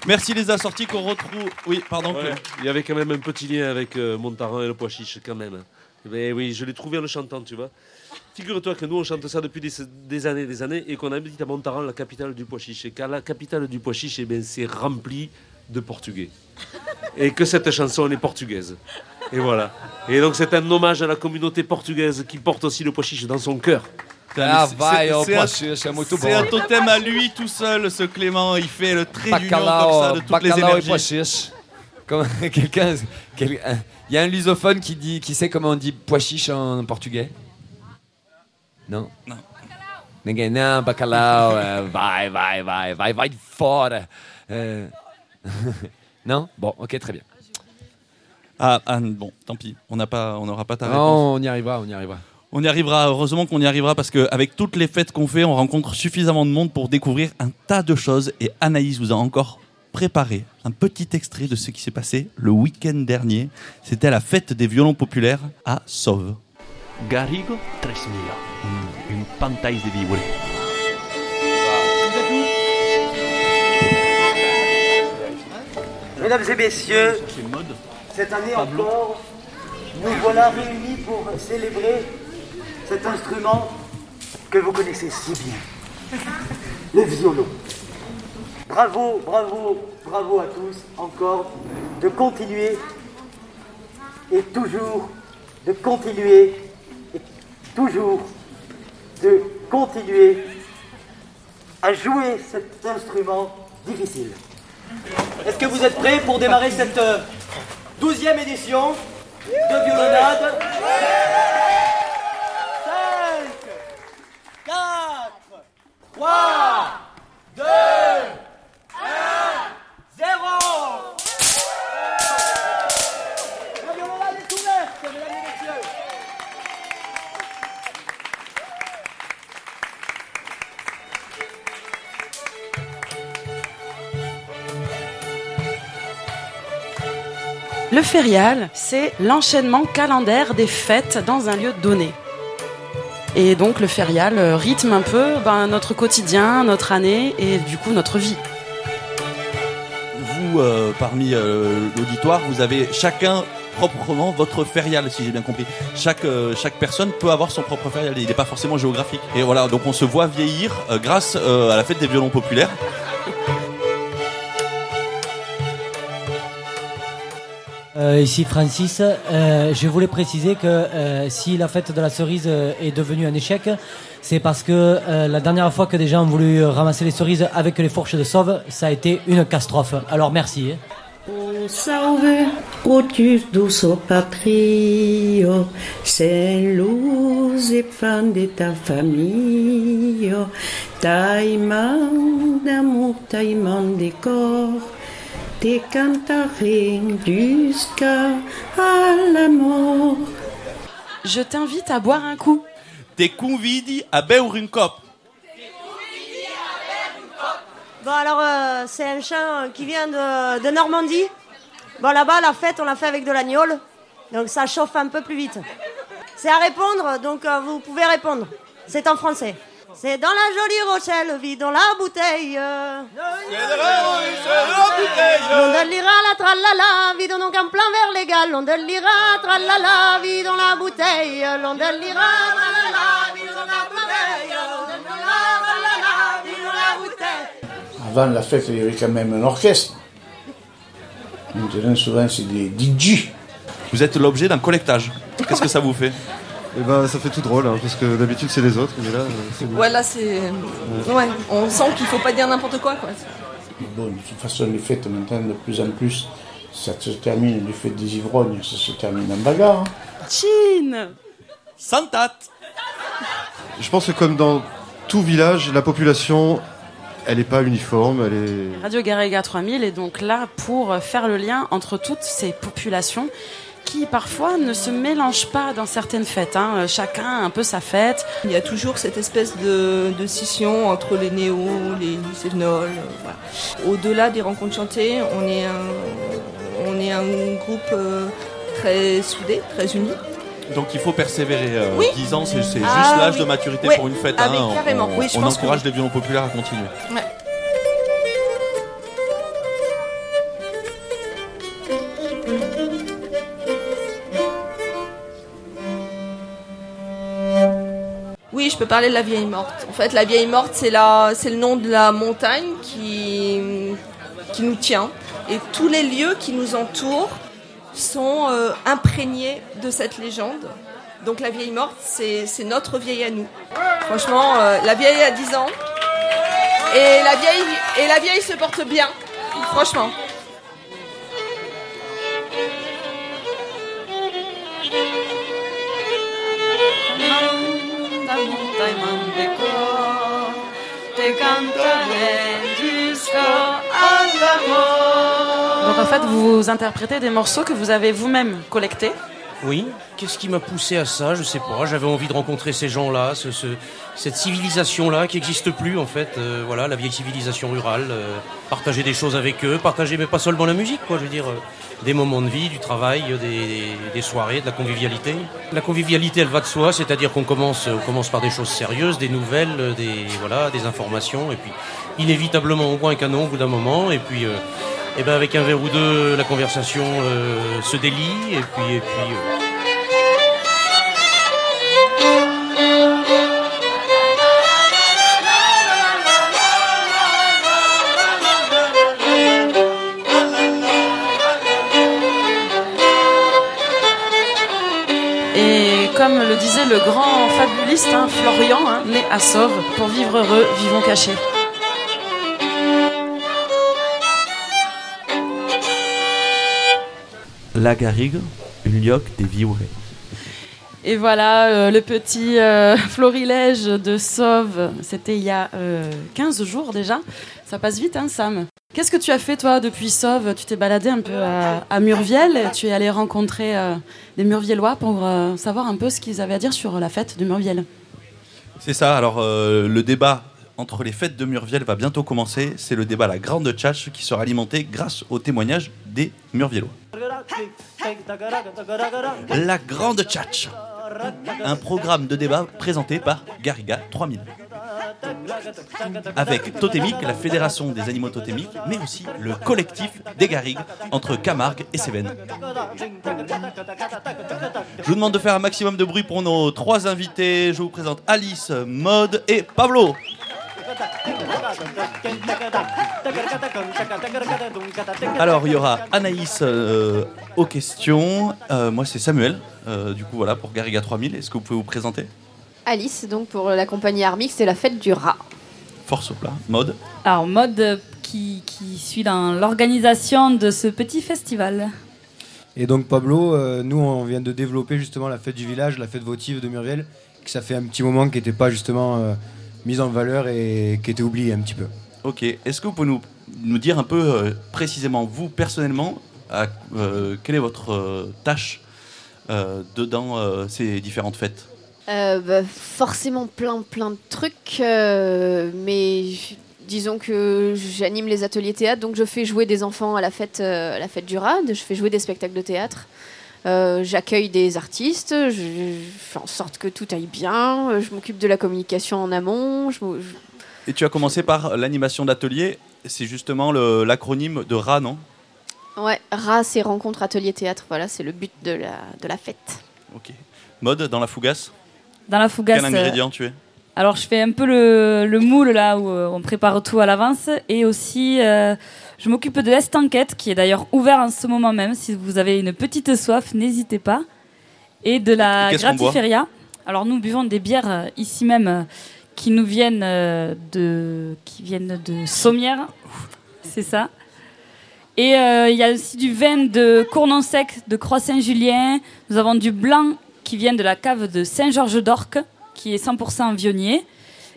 Merci les assortis qu'on retrouve. Oui, pardon. Ouais, il y avait quand même un petit lien avec euh, Montaran et le pois chiche, quand même. Mais oui, je l'ai trouvé en le chantant, tu vois. Figure-toi que nous, on chante ça depuis des, des années des années et qu'on habite à Montaran, la capitale du pois chiche. Et qu'à la capitale du pois chiche, eh ben, c'est rempli de portugais. Et que cette chanson, elle est portugaise. Et voilà. Et donc, c'est un hommage à la communauté portugaise qui porte aussi le pois chiche dans son cœur. Ah, C'est- vai, c'est- oh, c'est pois un- chiche, é muito C'est bom. un totem à lui tout seul, ce Clément. Il fait le trait d'union comme ça de toutes les bacalao et pois énergies. chiche. Comme (laughs) quelqu'un, quel- un- il y a un lusophone qui dit, qui sait comment on dit pois chiche en portugais? Non? Non. Ninguém não, bacalao, euh, vai, vai, vai, vai, vai fora. Euh, (laughs) non? Bon, ok, très bien. Ah, ah, bon, tant pis. On n'a pas, on n'aura pas ta réponse. Non, on y arrivera, on y arrivera. On y arrivera, heureusement qu'on y arrivera parce qu'avec toutes les fêtes qu'on fait, on rencontre suffisamment de monde pour découvrir un tas de choses. Et Anaïs vous a encore préparé un petit extrait de ce qui s'est passé le week-end dernier. C'était la fête des violons populaires à Sauve. Garrigo 3000, un, un pantais de. Mesdames et messieurs, cette année encore, nous voilà réunis pour célébrer cet instrument que vous connaissez si bien, le violon. Bravo, bravo, bravo à tous encore de continuer et toujours de continuer et toujours de continuer à jouer cet instrument difficile. Est-ce que vous êtes prêts pour démarrer cette euh, douzième édition de violonade? 5, 4, 3, 2, 1, 0 La violonade est ouverte, mesdames et messieurs Le férial, c'est l'enchaînement calendaire des fêtes dans un lieu donné. Et donc le férial euh, rythme un peu ben, notre quotidien, notre année et du coup notre vie. Vous, euh, parmi euh, l'auditoire, vous avez chacun proprement votre férial, si j'ai bien compris. Chaque, chaque personne peut avoir son propre férial. Il n'est pas forcément géographique. Et voilà, donc on se voit vieillir grâce à la fête des violons populaires. Euh, ici Francis, Euh, je voulais préciser que euh, si la fête de la cerise est devenue un échec, c'est parce que la dernière fois que des gens ont voulu ramasser les cerises avec les fourches de sauve, ça a été une catastrophe. Alors merci. hein. O salve, do seu patrio, sem luz e fã de ta família, taimão d'amour, taimão de cor, te cantarem jusqu'à la mort. Je t'invite à boire un coup. Te convidi a beure une cope. Bon, alors, euh, c'est un chant qui vient de, de Normandie. Bon, là-bas, la fête, on l'a fait avec de l'agneau. Donc, ça chauffe un peu plus vite. C'est à répondre, donc euh, vous pouvez répondre. C'est en français. C'est dans la jolie Rochelle, vide dans la bouteille. L'on de l'ira, la tralala, vide donc en plein verre légal. L'on de l'ira, tralala, vide dans la bouteille. L'on de l'ira, tralala, dans la bouteille. Avant la fête, il y avait quand même un orchestre. Maintenant, souvent, c'est des DJ. Vous êtes l'objet d'un collectage. Qu'est-ce que ça vous fait? Eh ben, ça fait tout drôle, hein, parce que d'habitude c'est les autres, mais là, euh. Ouais, là, c'est. Ouais, on sent qu'il faut pas dire n'importe quoi, quoi. Bon, de toute façon, les fêtes, maintenant, de plus en plus, ça se termine, les fêtes des ivrognes, ça se termine en bagarre. hein. Chine Santat Je pense que comme dans tout village, la population, elle n'est pas uniforme, elle est... Radio Garriga 3000 est donc là pour faire le lien entre toutes ces populations qui parfois ne se mélangent pas dans certaines fêtes. hein. Chacun a un peu sa fête. Il y a toujours cette espèce de, de scission entre les néos, les lycénols. euh, voilà. Au-delà des rencontres chantées, on est un, on est un groupe euh, très soudé, très uni. Donc il faut persévérer. euh, Oui. 10 ans, c'est c'est juste Ah, l'âge oui. de maturité pour une fête. Ah, hein. carrément. On, on que encourage les violons populaires à continuer. Ouais. Je peux parler de la vieille morte. En fait, la vieille morte, c'est le nom de la montagne qui, qui nous tient. Et tous les lieux qui nous entourent sont euh, imprégnés de cette légende. Donc la vieille morte, c'est, c'est notre vieille à nous. Franchement, euh, la vieille a 10 ans. Et la vieille, et la vieille se porte bien. Franchement. Donc en fait, vous interprétez des morceaux que vous avez vous-même collectés. Oui, qu'est-ce qui m'a poussé à ça? Je sais pas. J'avais envie de rencontrer ces gens-là, ce, ce- cette civilisation-là qui n'existe plus en fait. Euh, voilà, la vieille civilisation rurale. euh, partager des choses avec eux, partager mais pas seulement la musique, quoi. Je veux dire, euh, des moments de vie, du travail, des, soirées, de la convivialité. La convivialité, elle va de soi, c'est-à-dire qu'on commence, on commence par des choses sérieuses, des nouvelles, des voilà, des informations, et puis inévitablement on boit un canon au bout d'un moment, et puis. Euh, eh ben avec un verre ou deux, la conversation euh, se délie et puis et puis euh, Et comme le disait le grand fabuliste hein, Florian, hein, né à Sauve, pour vivre heureux, vivons cachés. La garrigue, une lioque des viouets. Et voilà, euh, le petit euh, (laughs) florilège de Sauve, c'était il y a euh, 15 jours déjà. Ça passe vite, hein, Sam Qu'est-ce que tu as fait, toi, depuis Sauve? Tu t'es baladé un peu à, à Murviel, et tu es allé rencontrer euh, des Murviellois pour euh, savoir un peu ce qu'ils avaient à dire sur la fête de Murviel? C'est ça, alors euh, le débat entre les fêtes de Murviel va bientôt commencer. C'est le débat La Grande Tchatch qui sera alimenté grâce au témoignage des Murviellois. La Grande Tchatch, un programme de débat présenté par Garriga 3000. Avec Totémique, la fédération des animaux totémiques, mais aussi le collectif des Garrigues entre Camargue et Cévennes. Je vous demande de faire un maximum de bruit pour nos trois invités. Je vous présente Alice, Maude et Pablo. Alors, il y aura Anaïs euh, aux questions. Euh, moi, c'est Samuel. Euh, du coup, voilà, pour Garriga 3000. Est-ce que vous pouvez vous présenter? Alice, donc pour la compagnie Armix, c'est la fête du rat. Force au plat. Maude. Alors, mode qui, qui suit dans l'organisation de ce petit festival. Et donc Pablo, euh, nous on vient de développer justement la fête du village, la fête votive de Murviel, que ça fait un petit moment qui n'était pas justement euh, mise en valeur et qui était oubliée un petit peu. Ok. Est-ce que vous pouvez nous, nous dire un peu euh, précisément, vous personnellement, à- euh, quelle est votre euh, tâche euh, dedans euh, ces différentes fêtes? Euh, bah, forcément plein plein de trucs, euh, mais disons que j'anime les ateliers théâtre, donc je fais jouer des enfants à la fête, euh, à la fête du RAD, je fais jouer des spectacles de théâtre. Euh, J'accueille des artistes, je, je fais en sorte que tout aille bien, euh, je m'occupe de la communication en amont. je m'o- je- Et tu as commencé par l'animation d'atelier. C'est justement le- l'acronyme de RA, non? Ouais, RA, c'est rencontre atelier théâtre, voilà, c'est le but de la, de la fête. Ok. Mode dans la fougasse? Dans la fougasse. Quel ingrédient tu es? Alors, je fais un peu le, le moule là où euh, on prépare tout à l'avance et aussi euh, je m'occupe de l'Estanquette qui est d'ailleurs ouvert en ce moment même. Si vous avez une petite soif, n'hésitez pas. Et de la Et Gratiferia. Alors, nous buvons des bières euh, ici même euh, qui nous viennent euh, de qui viennent de Sommières. C'est ça. Et euh, il y a aussi du vin de Cournon Sec de Croix-Saint-Julien. Nous avons du blanc qui vient de la cave de Saint-Georges d'Orque, qui est 100% vionnier.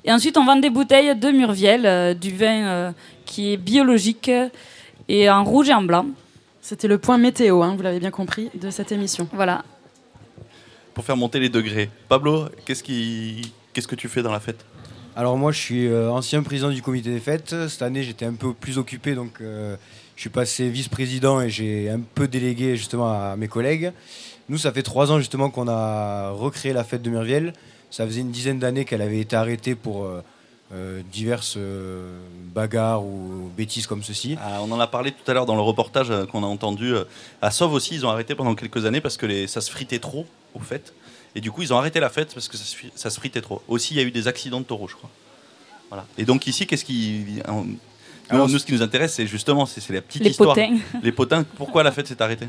Et ensuite, on vend des bouteilles de Murviel, euh, du vin euh, qui est biologique et en rouge et en blanc. C'était le point météo, hein, vous l'avez bien compris, de cette émission. Voilà. Pour faire monter les degrés. Pablo, qu'est-ce qui... qu'est-ce que tu fais dans la fête? Alors moi je suis euh, ancien président du comité des fêtes, cette année j'étais un peu plus occupé donc euh, je suis passé vice-président et j'ai un peu délégué justement à mes collègues. Nous ça fait trois ans justement qu'on a recréé la fête de Murviel. Ça faisait une dizaine d'années qu'elle avait été arrêtée pour euh, euh, diverses euh, bagarres ou bêtises comme ceci. Ah, On en a parlé tout à l'heure dans le reportage euh, qu'on a entendu. À Sauve aussi, ils ont arrêté pendant quelques années parce que les... ça se fritait trop, au fait. Et du coup, ils ont arrêté la fête parce que ça se, ça se fritait trop. Aussi, il y a eu des accidents de taureaux, je crois. Voilà. Et donc ici, qu'est-ce qui... Nous, Alors, nous, ce qui nous intéresse, c'est justement c'est la petite Les histoire. potins. (laughs) Les potins. Pourquoi la fête s'est arrêtée?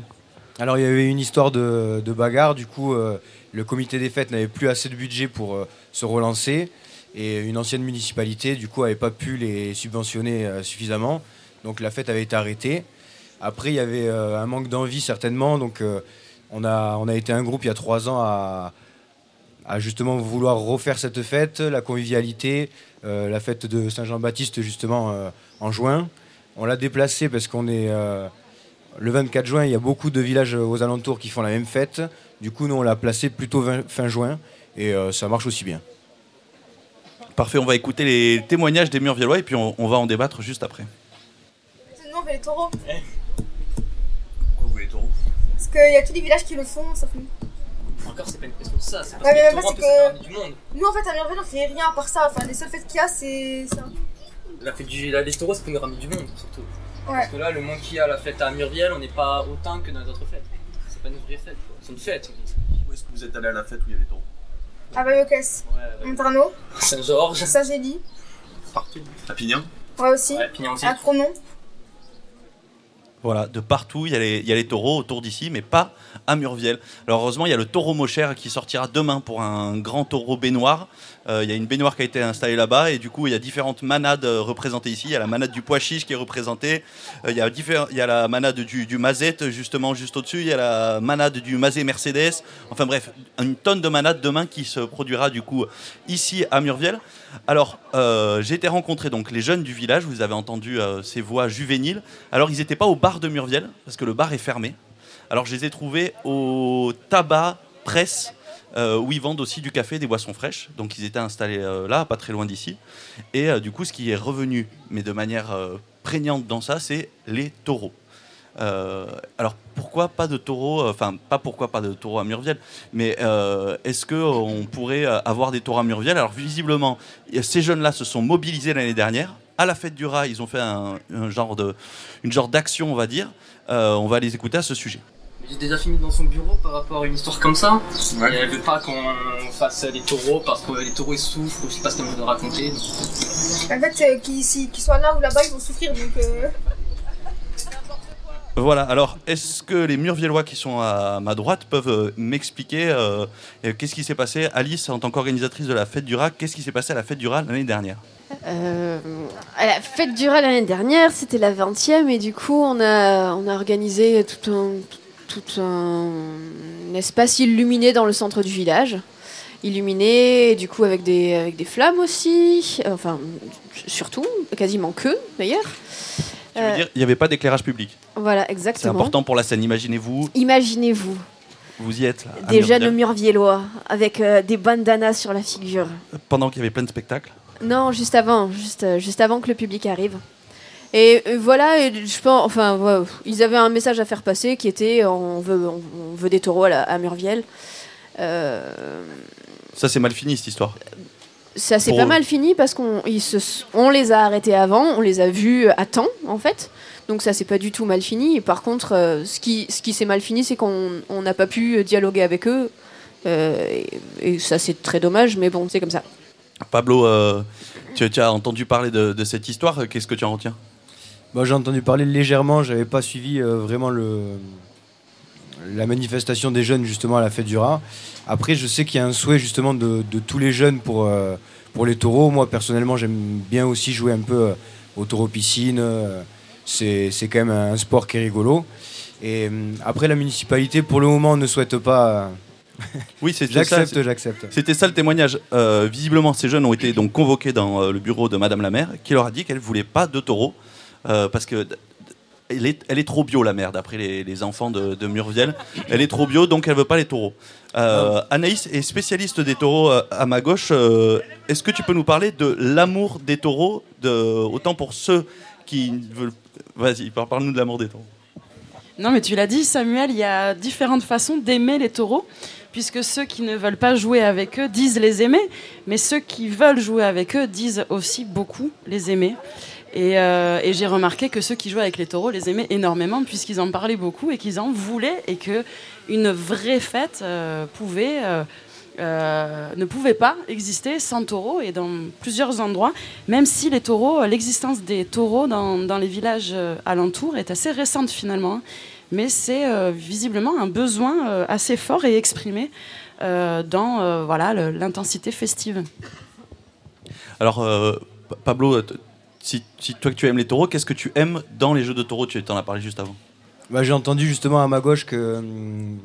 Alors il y avait une histoire de, de bagarre, du coup euh, le comité des fêtes n'avait plus assez de budget pour euh, se relancer et une ancienne municipalité du coup n'avait pas pu les subventionner euh, suffisamment, donc la fête avait été arrêtée. Après il y avait euh, un manque d'envie certainement, donc euh, on, a, été un groupe il y a trois ans à, justement vouloir refaire cette fête, la convivialité, la fête de Saint-Jean-Baptiste justement en juin. On l'a déplacée parce qu'on est... le 24 juin, il y a beaucoup de villages aux alentours qui font la même fête. Du coup, nous, on l'a placé plutôt fin juin et ça marche aussi bien. Parfait, on va écouter les témoignages des Murviellois et puis on, on va en débattre juste après. Nous, on fait les taureaux. Pourquoi vous voulez les taureaux? Parce qu'il y a tous les villages qui le font, sauf nous. Encore, c'est pas une question de ça, c'est parce Ouais, que taureaux, du monde. Nous, en fait, à Merveille, on fait rien à part ça. Enfin, les seules fêtes qu'il y a, c'est ça. La fête du, la, les taureaux, c'est pour nous ramener du monde, surtout. Ouais. Parce que là, le monde qu'il y a à la fête à Murviel, on n'est pas autant que dans les autres fêtes. C'est pas une vraie fête, quoi. C'est une fête. Où est-ce que vous êtes allé à la fête où il y a les taureaux? À Bayocès, Montarno, Saint-Georges. Saint-Gély, Partout. À Pignan ouais aussi. Ouais, Pignan aussi. À Cronon. Voilà, de partout, il y, a les, il y a les taureaux autour d'ici, mais pas à Murviel. Alors heureusement, il y a le taureau Mocher qui sortira demain pour un grand taureau baignoire. Euh, il y a une baignoire qui a été installée là-bas, et du coup, il y a différentes manades euh, représentées ici. Il y a la manade du pois chiche qui est représentée. Euh, il, y a la manade du, du Mazette, justement, juste au-dessus. Il y a la manade du Mazet Mercedes. Enfin bref, une tonne de manades demain qui se produira, du coup, ici à Murviel. Alors, euh, j'ai été rencontrer donc les jeunes du village. Vous avez entendu ces voix juvéniles. Alors, ils n'étaient pas au bar de Murviel parce que le bar est fermé. Alors, je les ai trouvés au tabac presse. Euh, où ils vendent aussi du café des boissons fraîches. Donc ils étaient installés euh, là, pas très loin d'ici. Et euh, du coup, ce qui est revenu, mais de manière euh, prégnante dans ça, c'est les taureaux. Alors pourquoi pas de taureaux Enfin, pas pourquoi pas de taureaux à Murviel, mais est-ce que on pourrait avoir des taureaux à Murviel Alors visiblement, ces jeunes-là se sont mobilisés l'année dernière. À la fête du rat, ils ont fait un, un genre de, une genre d'action, on va dire. On va les écouter à ce sujet. J'ai déjà fini dans son bureau par rapport à une histoire comme ça. Et elle veut pas qu'on fasse les taureaux parce que les taureaux ils souffrent, ou je sais pas ce qu'elle veut raconter. En fait, euh, qu'ils si- soient là ou là-bas, ils vont souffrir. Donc, euh, Voilà, alors est-ce que les Murviellois qui sont à ma droite peuvent euh, m'expliquer euh, euh, qu'est-ce qui s'est passé? Alice, en tant qu'organisatrice de la fête du rat, qu'est-ce qui s'est passé à la fête du rat l'année dernière? Euh, à la fête du rat l'année dernière, c'était la 20e et du coup on a, on a organisé tout un, tout un espace illuminé dans le centre du village. Illuminé, et du coup avec des, avec des flammes aussi, euh, enfin surtout, quasiment que d'ailleurs. Tu veux Euh, dire, il n'y avait pas d'éclairage public voilà, C'est exactement. important pour la scène, imaginez-vous, Imaginez-vous vous y êtes là, des jeunes murviellois avec euh, des bandanas sur la figure. pendant qu'il y avait plein de spectacles. Non, juste avant, juste, juste avant que le public arrive. Et euh, voilà, et je pense, enfin, ouais, ils avaient un message à faire passer qui était on veut, on, on veut des taureaux à, la- à Murviel. Euh, Ça c'est mal fini cette histoire. ça s'est Pour pas mal fini parce qu'on ils se s- on les a arrêtés avant, on les a vus à temps en fait. Donc ça c'est pas du tout mal fini. Et par contre, euh, ce qui, ce qui s'est mal fini, c'est qu'on on n'a pas pu dialoguer avec eux. Euh, et, et ça c'est très dommage, mais bon, c'est comme ça. Pablo, tu, tu as entendu parler de, de cette histoire, qu'est-ce que tu en retiens? Moi, j'ai entendu parler légèrement, j'avais pas suivi euh, vraiment le, la manifestation des jeunes justement à la fête du rat. Après, je sais qu'il y a un souhait justement de, de tous les jeunes pour, euh, pour les taureaux. Moi, personnellement, j'aime bien aussi jouer un peu euh, au taureau piscine. c'est quand même un sport qui est rigolo. Et euh, après, la municipalité, pour le moment, ne souhaite pas. Oui, (laughs) c'est J'accepte, j'accepepte. C'était ça le témoignage. Euh, visiblement, ces jeunes ont été donc convoqués dans euh, le bureau de Madame la maire, qui leur a dit qu'elle voulait pas de taureaux euh, parce que elle est, trop bio la mère, d'après les, enfants de, Murviel. Elle est trop bio, donc elle veut pas les taureaux. Euh, Anaïs est spécialiste des taureaux euh, à ma gauche. Est-ce que tu peux nous parler de l'amour des taureaux, autant pour ceux qui veulent. Vas-y, par- parle-nous de l'amour des taureaux. Non, mais tu l'as dit, Samuel, il y a différentes façons d'aimer les taureaux, puisque ceux qui ne veulent pas jouer avec eux disent les aimer, mais ceux qui veulent jouer avec eux disent aussi beaucoup les aimer. Et, euh, et j'ai remarqué que ceux qui jouaient avec les taureaux les aimaient énormément, puisqu'ils en parlaient beaucoup et qu'ils en voulaient, et que une vraie fête euh, euh, ne pouvait pas exister sans taureaux et dans plusieurs endroits, même si l'existence des taureaux dans, les villages alentours est assez récente finalement. hein. Mais c'est visiblement un besoin assez fort et exprimé dans l'intensité festive. Alors, Pa- Pablo, si, toi que tu aimes les taureaux, qu'est-ce que tu aimes dans les jeux de taureaux? Tu en as parlé juste avant. Bah, j'ai entendu justement à ma gauche que hum,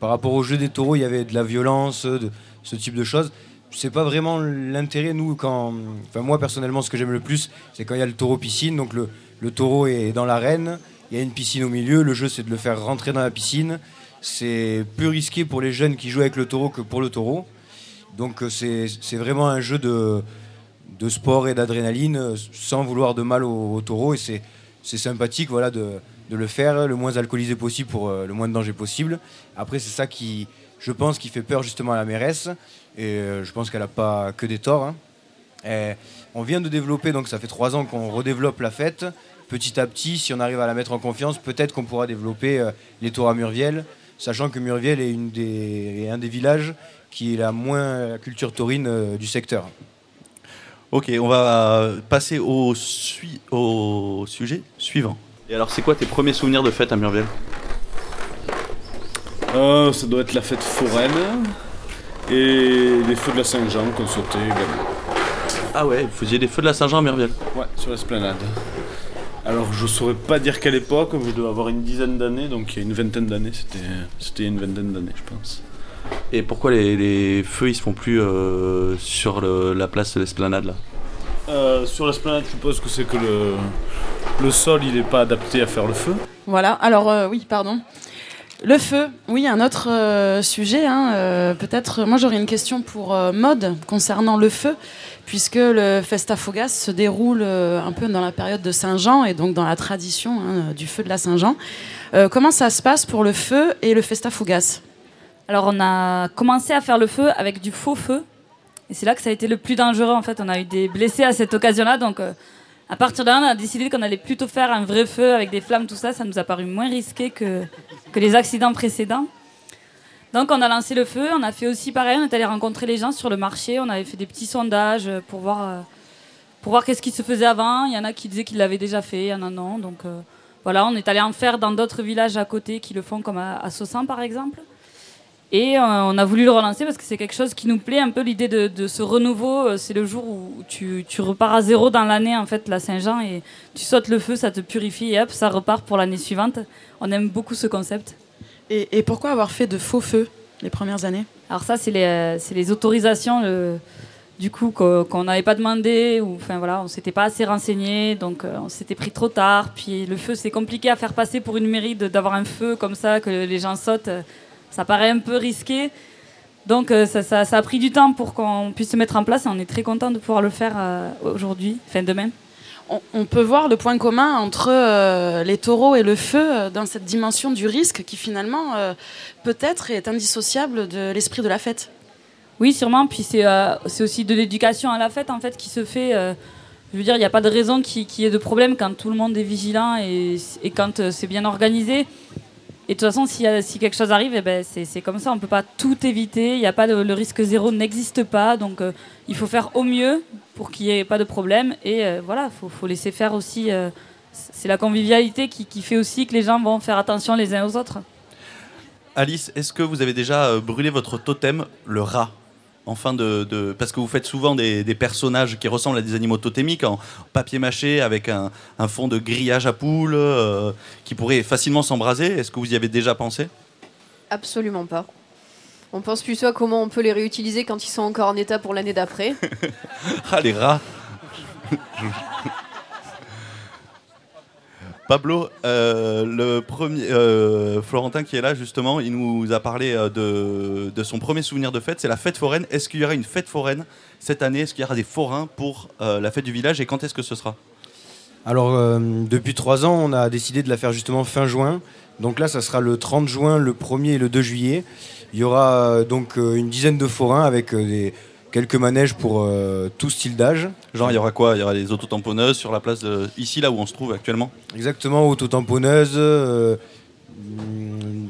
par rapport au jeu des taureaux, il y avait de la violence, de ce type de choses. C'est pas vraiment l'intérêt, nous, quand. Enfin, moi, personnellement, ce que j'aime le plus, c'est quand il y a le taureau piscine. Donc, le, le taureau est dans l'arène, il y a une piscine au milieu. Le jeu, c'est de le faire rentrer dans la piscine. C'est plus risqué pour les jeunes qui jouent avec le taureau que pour le taureau. Donc, euh, c'est vraiment un jeu de, de sport et d'adrénaline euh, sans vouloir de mal au, au taureau. Et c'est sympathique voilà, de, le faire le moins alcoolisé possible pour euh, le moins de danger possible. Après, c'est ça qui, je pense, qui fait peur justement à la mairesse. Et euh, je pense qu'elle n'a pas que des torts. hein. Et on vient de développer, donc ça fait trois ans qu'on redéveloppe la fête. Petit à petit, si on arrive à la mettre en confiance, peut-être qu'on pourra développer les tours à Murviel, sachant que Murviel est, un des villages qui est la moins culture taurine du secteur. Ok, on va passer au, sui- au sujet suivant. Et alors, c'est quoi tes premiers souvenirs de fête à Murviel? Euh, ça doit être la fête foraine et les feux de la Saint-Jean qu'on sautait également. Ah ouais, vous faisiez des feux de la Saint-Jean à Murviel? Ouais, sur l'esplanade. Alors je saurais pas dire quelle époque, je dois avoir une dizaine d'années, donc il y a une vingtaine d'années, c'était c'était il y a une vingtaine d'années je pense. Et pourquoi les, les feux ils se font plus euh, sur le- la place de l'esplanade là Euh, sur l'esplanade, je suppose que c'est que le, le sol il est pas adapté à faire le feu. Voilà, alors euh, oui, pardon. Le feu, oui, un autre euh, sujet. hein, euh, Peut-être, moi j'aurais une question pour euh, Mode concernant le feu, puisque le Festa Fogas se déroule euh, un peu dans la période de Saint-Jean et donc dans la tradition hein, du feu de la Saint-Jean. Euh, comment ça se passe pour le feu et le Festa Fogas? Alors on a commencé à faire le feu avec du faux feu. Et c'est là que ça a été le plus dangereux en fait. On a eu des blessés à cette occasion-là. Donc euh, à partir de là, on a décidé qu'on allait plutôt faire un vrai feu avec des flammes, tout ça. Ça nous a paru moins risqué que, que les accidents précédents. Donc on a lancé le feu. On a fait aussi pareil. On est allé rencontrer les gens sur le marché. On avait fait des petits sondages pour voir, euh, pour voir qu'est-ce qui se faisait avant. Il y en a qui disaient qu'ils l'avaient déjà fait. Il y en a non. Donc euh, voilà, on est allé en faire dans d'autres villages à côté qui le font comme à, à par exemple. Et euh, on a voulu le relancer parce que c'est quelque chose qui nous plaît un peu l'idée de, de ce renouveau. euh, C'est le jour où tu, tu repars à zéro dans l'année en fait, la Saint-Jean, et tu sautes le feu, ça te purifie et hop, ça repart pour l'année suivante. On aime beaucoup ce concept. et, et pourquoi avoir fait de faux feux les premières années? Alors ça, c'est les, les autorisations le- du coup qu'on n'avait pas demandé ou enfin voilà, on s'était pas assez renseigné, donc euh, on s'était pris trop tard. Puis le feu, c'est compliqué à faire passer pour une mairie d'avoir un feu comme ça que les gens sautent. Ça paraît un peu risqué. Donc euh, ça, ça- ça a pris du temps pour qu'on puisse se mettre en place et on est très content de pouvoir le faire euh, aujourd'hui, fin demain. on, on peut voir le point commun entre euh, les taureaux et le feu dans cette dimension du risque qui finalement euh, peut-être est indissociable de l'esprit de la fête. Oui, sûrement. Puis c'est euh, aussi de l'éducation à la fête en fait qui se fait. je veux dire, il n'y a pas de raison qu'il y ait de problème quand tout le monde est vigilant et, et quand c'est bien organisé. Et de toute façon, si, quelque chose arrive, eh ben, c'est comme ça. On ne peut pas tout éviter. A pas le risque zéro n'existe pas. Donc euh, il faut faire au mieux pour qu'il n'y ait pas de problème. Et euh, voilà, il faut, laisser faire aussi. euh, c'est la convivialité qui, qui fait aussi que les gens vont faire attention les uns aux autres. Alice, est-ce que vous avez déjà brûlé votre totem, le rat? En fin de, de- Parce que vous faites souvent des, des personnages qui ressemblent à des animaux totémiques en papier mâché avec un, un fond de grillage à poules euh, qui pourrait facilement s'embraser. Est-ce que vous y avez déjà pensé? Absolument pas. On pense plutôt à comment on peut les réutiliser quand ils sont encore en état pour l'année d'après. (laughs) Ah, les rats (laughs) Pablo, euh, le premier, euh, Florentin qui est là justement, il nous a parlé euh, de, de son premier souvenir de fête, c'est la fête foraine. Est-ce qu'il y aura une fête foraine cette année? Est-ce qu'il y aura des forains pour la fête du village? Et quand est-ce que ce sera? Alors, depuis trois ans, on a décidé de la faire justement fin juin. Donc là, ça sera le 30 juin, le 1er et le 2 juillet. Il y aura donc une dizaine de forains avec des, quelques manèges pour euh, tout style d'âge. Genre, il y aura quoi? Il y aura des autotamponneuses sur la place de, ici, là où on se trouve actuellement? Exactement, auto-tamponneuse, euh,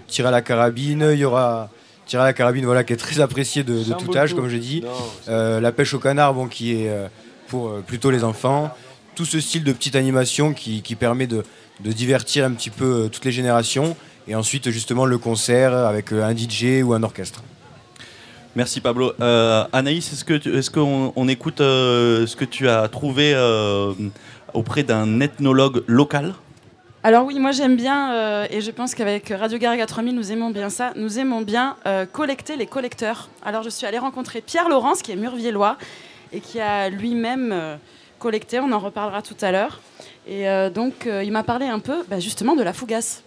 tir à la carabine, il y aura tir à la carabine, voilà, qui est très apprécié de, de tout âge, comme je dis. Euh, la pêche au canard, bon, qui est euh, pour euh, plutôt les enfants. Tout ce style de petite animation qui, qui permet de, de divertir un petit peu euh, toutes les générations. Et ensuite, justement, le concert avec un DJ ou un orchestre. Merci Pablo. Euh, Anaïs, est-ce que est-ce qu'on on écoute euh, ce que tu as trouvé euh, auprès d'un ethnologue local? Alors oui, moi j'aime bien, euh, et je pense qu'avec Radio Garriga 3000, nous aimons bien ça, nous aimons bien euh, collecter les collecteurs. Alors je suis allée rencontrer Pierre Laurence, qui est murviellois, et qui a lui-même euh, collecté, on en reparlera tout à l'heure. Et euh, donc euh, il m'a parlé un peu bah, justement de la fougasse.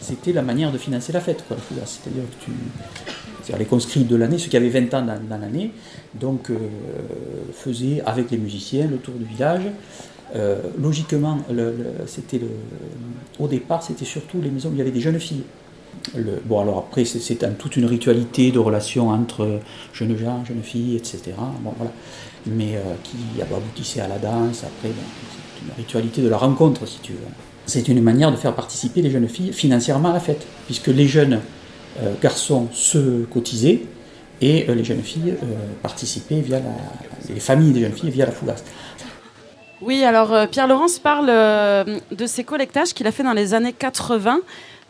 c'était la manière de financer la fête, quoi, la fougasse. C'est-à-dire que tu. Les conscrits de l'année, ceux qui avaient 20 ans dans, l'année, donc euh, faisaient avec les musiciens le tour du village. Euh, logiquement, c'était au départ, c'était surtout les maisons où il y avait des jeunes filles. Le- bon, alors après, c'est, toute une ritualité de relations entre jeunes gens, jeunes filles, etc. Bon, voilà. Mais euh, qui aboutissait à la danse, après, c'est une ritualité de la rencontre, si tu veux. C'est une manière de faire participer les jeunes filles financièrement à la fête, puisque les jeunes garçons se cotisaient et euh, les jeunes filles euh, participaient via la, les familles des jeunes filles via la fougasse. Oui, alors euh, Pierre Laurence parle euh, de ses collectages qu'il a fait dans les années 80,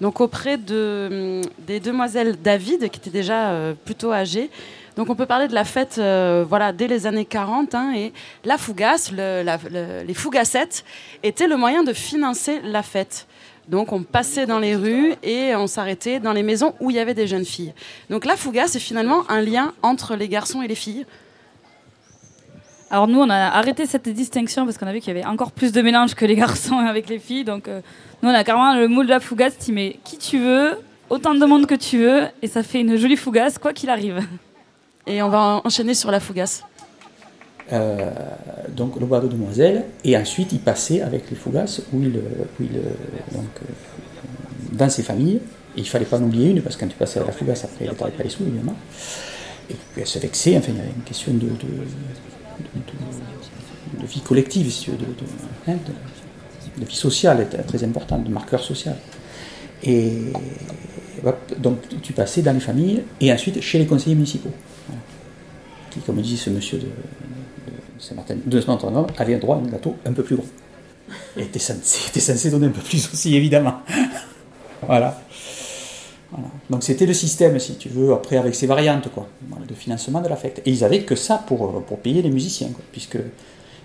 donc auprès de, hum, des demoiselles David, qui étaient déjà euh, plutôt âgées. Donc on peut parler de la fête euh, voilà, dès les années 40, hein, et la fougasse, les fougassettes, étaient le moyen de financer la fête. Donc on passait dans les rues et on s'arrêtait dans les maisons où il y avait des jeunes filles. Donc la fougasse est finalement un lien entre les garçons et les filles. Alors nous, on a arrêté cette distinction parce qu'on a vu qu'il y avait encore plus de mélange que les garçons avec les filles. Donc euh, nous, on a carrément le moule de la fougasse. Tu mets qui tu veux, autant de monde que tu veux, et ça fait une jolie fougasse, quoi qu'il arrive. Et on va enchaîner sur la fougasse. Euh, donc le bois de demoiselles, et ensuite il passait avec les fougasses où il, donc, euh, dans ses familles, et il fallait pas en oublier une parce que quand tu passais à la fougasse après il n'avait pas les sous évidemment, et puis elle se vexait, enfin il y avait une question de, vie collective, si hein, de- vie sociale très importante, de marqueur social. Et donc tu passais dans les familles et ensuite chez les conseillers municipaux. Qui, comme dit ce monsieur de Saint-Martin, de Saint-Antoine, avait un droit à un gâteau un peu plus gros. Et était censé, censé donner un peu plus aussi, évidemment. (laughs) voilà. Voilà. Donc c'était le système, si tu veux, après avec ses variantes, quoi, de financement de la fête. Et ils avaient que ça pour, euh, pour payer les musiciens, quoi, puisque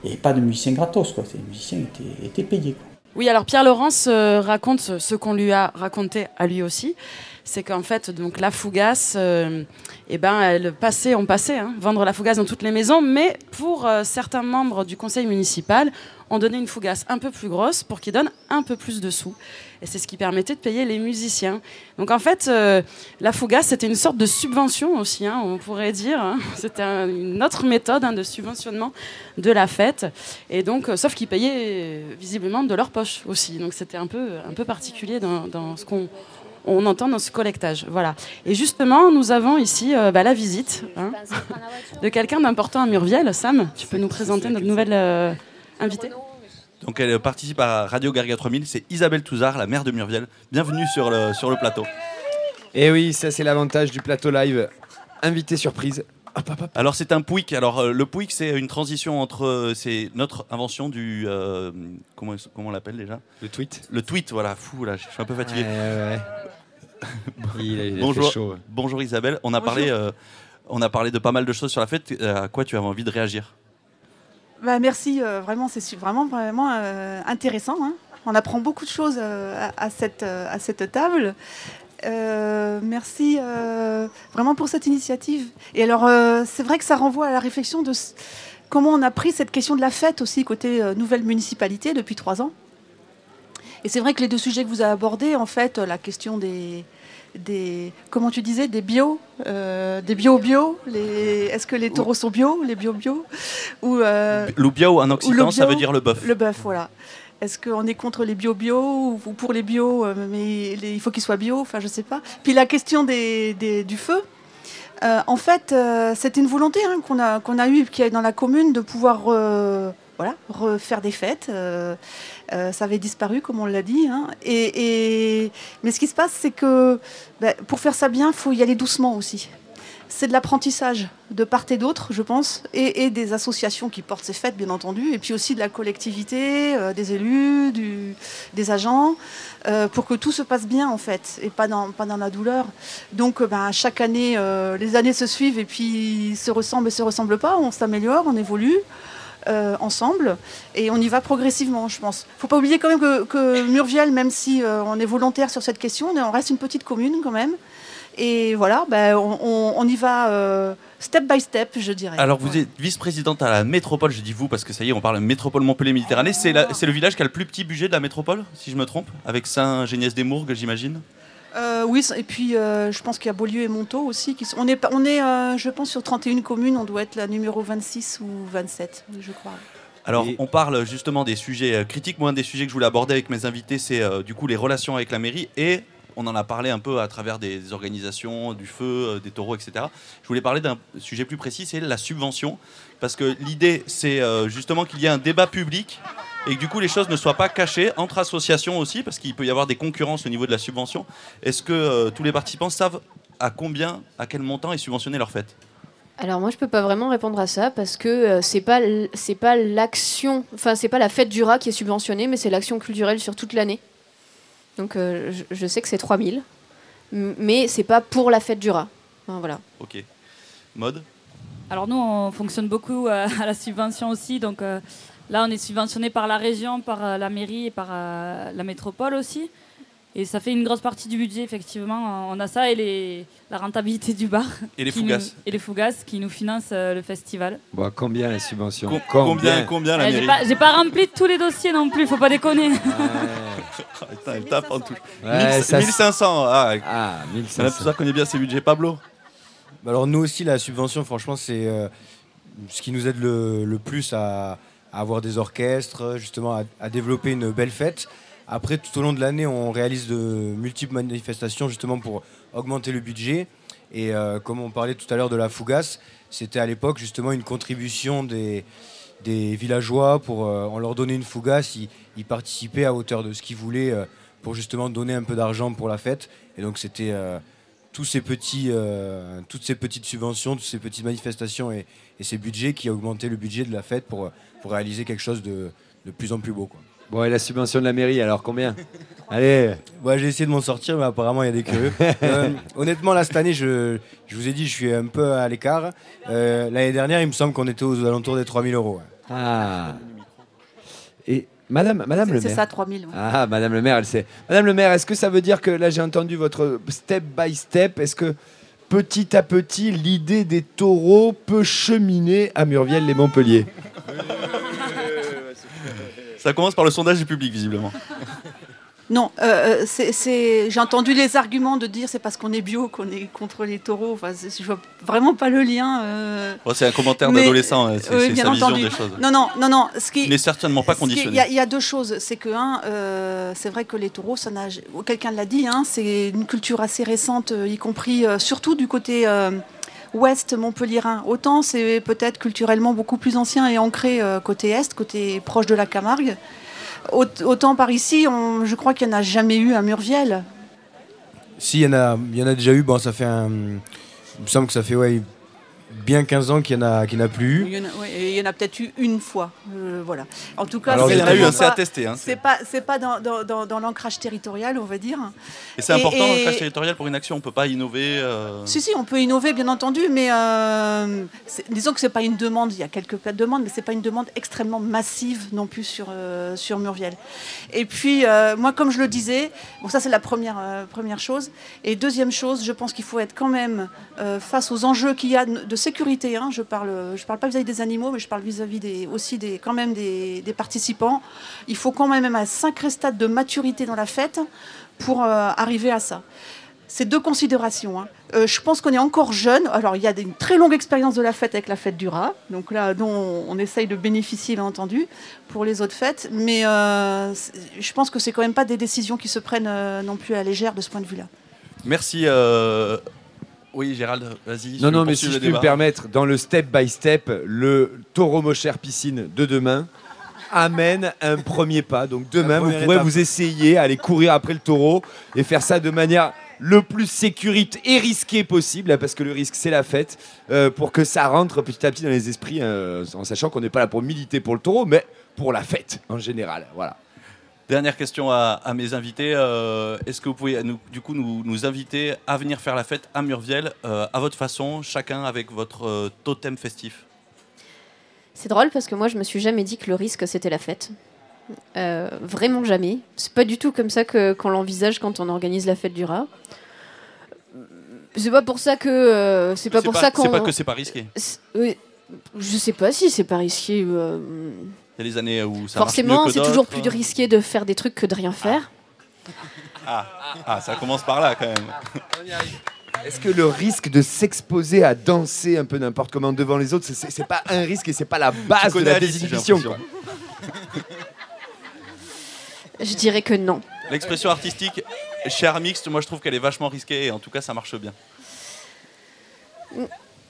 il n'y avait pas de musiciens gratos, quoi. Les musiciens étaient, étaient payés. Quoi. Oui, alors Pierre Laurence euh, raconte ce qu'on lui a raconté à lui aussi. C'est qu'en fait, donc la fougasse, euh, eh ben, elle passait, on passait, hein, vendre la fougasse dans toutes les maisons, mais pour euh, certains membres du conseil municipal, on donnait une fougasse un peu plus grosse pour qu'ils donnent un peu plus de sous. Et c'est ce qui permettait de payer les musiciens. Donc en fait, euh, la fougasse, c'était une sorte de subvention aussi, hein, on pourrait dire. hein. (laughs) C'était un- une autre méthode de subventionnement de la fête. Et donc, sauf qu'ils payaient visiblement de leur poche aussi. Donc c'était un peu, un peu particulier dans ce qu'on on entend dans ce collectage. Voilà. Et justement, nous avons ici euh, bah, la visite hein, de quelqu'un d'important à Murviel. Sam, tu peux nous présenter notre nouvelle euh, invitée Donc elle participe à Radio Garga 3000, c'est Isabelle Touzard, la mère de Murviel. Bienvenue sur le, sur le plateau. Et oui, ça c'est l'avantage du plateau live. Invité surprise. Alors c'est un pouic. Alors euh, le pouic c'est une transition entre euh, c'est notre invention du euh, comment comment on l'appelle déjà? Le tweet. Le tweet voilà. Fou là, je suis un peu fatigué. Ouais, ouais. Il (laughs) a- il a fait bonjour chaud, ouais. bonjour Isabelle. On a Bonjour. parlé euh, on a parlé de pas mal de choses sur la fête. À quoi tu avais envie de réagir? Bah, merci, euh, vraiment, c'est vraiment, vraiment euh, intéressant. hein. On apprend beaucoup de choses euh, à, à cette, euh, à cette table. Euh, merci euh, vraiment pour cette initiative. Et alors, euh, c'est vrai que ça renvoie à la réflexion de comment on a pris cette question de la fête aussi côté nouvelle municipalité depuis trois ans. Et c'est vrai que les deux sujets que vous avez abordés, en fait, la question des, des comment tu disais, des bio, des bio-bio, est-ce que les taureaux sont bio, les bio-bio ou Le bio en le ça veut dire le bœuf. Le bœuf, voilà. Est-ce qu'on est contre les bio-bio ou ou pour les bio, euh, mais il faut qu'ils soient bio Enfin, je sais pas. Puis la question du feu. euh, en fait, euh, c'était une volonté hein, qu'on a, eue, qui est dans la commune, de pouvoir refaire des fêtes. ça avait disparu, comme on l'a dit. hein. Mais ce qui se passe, c'est que ben, pour faire ça bien, il faut y aller doucement aussi. C'est de l'apprentissage de part et d'autre, je pense, et, des associations qui portent ces fêtes, bien entendu, et puis aussi de la collectivité, euh, des élus, des agents, euh, pour que tout se passe bien, en fait, et pas dans, la douleur. Donc, euh, ben, chaque année, les années se suivent et puis se ressemblent et se ressemblent pas, on s'améliore, on évolue. ensemble et on y va progressivement, je pense. Faut pas oublier quand même que, que Murviel, même si on est volontaire sur cette question, on reste une petite commune quand même. Et voilà, ben, on, on- on y va euh, step by step, je dirais. Alors vous êtes vice-présidente à la métropole, je dis vous parce que ça y est, on parle de métropole Montpellier-Méditerranée. C'est le village qui a le plus petit budget de la métropole, si je me trompe, avec Saint-Géniès-des-Mourgues, j'imagine. Euh, oui, et puis euh, je pense qu'il y a Beaulieu et Montaut aussi. Qui sont, on est, pas- on est euh, je pense, sur 31 communes, on doit être la numéro 26 ou 27, je crois. Alors, on parle justement des sujets critiques. Moi, un des sujets que je voulais aborder avec mes invités, c'est euh, du coup les relations avec la mairie. Et on en a parlé un peu à travers des organisations, du feu, euh, des taureaux, etc. Je voulais parler d'un sujet plus précis, c'est la subvention. Parce que l'idée, c'est euh, justement qu'il y ait un débat public et que du coup les choses ne soient pas cachées entre associations aussi, parce qu'il peut y avoir des concurrences au niveau de la subvention. Est-ce que euh, tous les participants savent à combien, à quel montant est subventionné leur fête? Alors moi je peux pas vraiment répondre à ça parce que euh, c'est pas c'est pas l'action, enfin c'est pas la fête du rat qui est subventionnée, mais c'est l'action culturelle sur toute l'année. Donc euh, je, je sais que c'est 3000, m- mais c'est pas pour la fête du rat. Enfin, voilà. Ok. Mode Alors nous, on fonctionne beaucoup euh, (laughs) à la subvention aussi. Donc euh, là, on est subventionné par la région, par euh, la mairie et par euh, la métropole aussi. Et ça fait une grosse partie du budget, effectivement. On a ça et les, la rentabilité du bar. Et les fougasses. nous- et les fougasses qui nous financent euh, le festival. Bon, combien la subvention Com- combien- combien la Euh, j'ai mairie pas, j'ai pas rempli tous les dossiers non plus, faut pas déconner. Putain, (laughs) elle tape en touche. Ouais, 1000 ça, c'est- 1500. Ah, Ah, Madame Toussaint connaît bien ses budgets. Pablo Bah Alors nous aussi, la subvention, franchement, c'est euh, ce qui nous aide le, le plus à, à avoir des orchestres, justement, à, à développer une belle fête. Après, tout au long de l'année, on réalise de multiples manifestations, justement, pour augmenter le budget. Et euh, comme on parlait tout à l'heure de la Fougasse, c'était à l'époque, justement, une contribution des, villageois pour euh, on leur donnait une Fougasse, ils, participaient à hauteur de ce qu'ils voulaient euh, pour justement donner un peu d'argent pour la fête. Et donc, c'était... euh, tous ces petits, euh, toutes ces petites subventions, toutes ces petites manifestations et, ces budgets qui augmenté le budget de la fête pour, réaliser quelque chose de, de plus en plus beau. Bon, et la subvention de la mairie, alors combien (laughs) Allez Ouais, j'ai essayé de m'en sortir, mais apparemment, il y a des curieux. (laughs) Euh, honnêtement, là, cette année, je, je vous ai dit, je suis un peu à l'écart. Euh, L'année dernière, il me semble qu'on était aux alentours des 3000 euros. ouais. Ah Et Madame, Madame le C'est maire. ça, 3000. ouais. Ah, Madame le maire, elle sait. Madame le maire, est-ce que ça veut dire que là j'ai entendu votre step by step Est-ce que petit à petit l'idée des taureaux peut cheminer à Murviel-les-Montpellier (laughs) Ça commence par le sondage du public, visiblement. Non, euh, euh, j'ai entendu les arguments de dire c'est parce qu'on est bio qu'on est contre les taureaux. Enfin, je vois vraiment pas le lien. euh. Oh, c'est un commentaire d'adolescent, hein, c'est vision entendu. des choses. Non, non, non, non. Ce qui, Il n'est certainement pas Il y, conditionné. a- il y a deux choses. C'est que, un, euh, c'est vrai que les taureaux, ça n'a- quelqu'un l'a dit, hein, c'est une culture assez récente, euh, y compris euh, surtout du côté euh, ouest montpelliérain. Autant c'est peut-être culturellement beaucoup plus ancien et ancré euh, côté est, côté proche de la Camargue. Aut- Autant par ici, je crois qu'il n'y en a jamais eu à Murviel. Si, il y, en a- déjà eu. Ça fait un. Il me semble que ça fait bien 15 ans qu'il n'y en, a- qu'il plus eu. Il y en a, ouais, en peut-être eu une fois. euh, voilà. En tout cas, Alors, c'est il y en a eu, vraiment c'est pas- attesté, hein, c'est pas, c'est pas dans, dans- dans- dans l'ancrage territorial, on va dire. Et c'est important et- clash territorial pour une action, on peut pas innover. euh, Si, si, on peut innover, bien entendu, mais euh, c'est- disons que c'est pas une demande. Il y a quelques cas de demandes, mais c'est pas une demande extrêmement massive non plus sur, euh, sur Murviel. Et puis, euh, moi, comme je le disais, bon, ça c'est la première, euh, première chose. Et deuxième chose, je pense qu'il faut être quand même euh, face aux enjeux qu'il y a de de sécurité. hein. je parle, je parle pas vis-à-vis des animaux, mais je parle vis-à-vis des, aussi des, quand même des, participants. Il faut quand même un sacré stade de maturité dans la fête pour euh, arriver à ça. C'est deux considérations. hein. Euh, je pense qu'on est encore jeune. Alors, il y a une très longue expérience de la fête avec la fête du rat, donc là, dont on, essaye de bénéficier, bien entendu, pour les autres fêtes. Mais euh, je pense que c'est quand même pas des décisions qui se prennent non plus à légère de ce point de vue-là. Merci. Oui, Gérald, vas-y. Non, non, mais si je puis me permettre, dans le step by step, le taureau mocher piscine de demain, amène un premier pas. Donc demain, vous pourrez étape. vous essayer à aller courir après le taureau et faire ça de manière le plus sécurite et risquée possible, hein, parce que le risque c'est la fête, euh, pour que ça rentre petit à petit dans les esprits, euh, en sachant qu'on n'est pas là pour militer pour le taureau, mais pour la fête en général. Voilà. Dernière question à, à mes invités. euh, Est-ce que vous pouvez nous, du coup nous, nous inviter à venir faire la fête à Murviel euh, à votre façon, chacun avec votre euh, totem festif? C'est drôle parce que moi, je me suis jamais dit que le risque, c'était la fête. Vraiment jamais. C'est pas du tout comme ça que qu'on l'envisage quand on organise la fête du rat. C'est pas pour ça que c'est pas pour ça qu'on. C'est pas que c'est pas risqué. Je sais pas si c'est pas risqué. Il y a des années où ça forcément, c'est toujours plus risqué de faire des trucs que de rien faire. Ah, ah, ça commence par là quand même. Est-ce que le risque de s'exposer à danser un peu n'importe comment devant les autres, c'est- pas un risque et c'est pas la base de la désinhibition. Je dirais que non. L'expression artistique cher mixte, moi je trouve qu'elle est vachement risquée et en tout cas ça marche bien.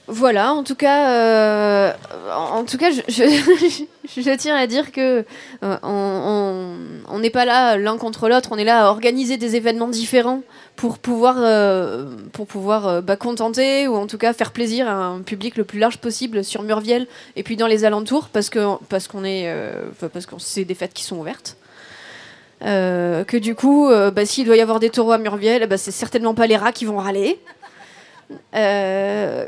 Voilà, en tout cas, euh, (laughs) je, tiens à dire que euh, on- n'est pas là l'un contre l'autre, on est là à organiser des événements différents pour pouvoir, euh, pour pouvoir bah, contenter ou en tout cas faire plaisir à un public le plus large possible sur Murviel et puis dans les alentours parce que qu'on est, c'est des fêtes qui sont ouvertes. Que du coup, bah, s'il doit y avoir des taureaux à Murviel, bah, c'est certainement pas les rats qui vont râler. Euh,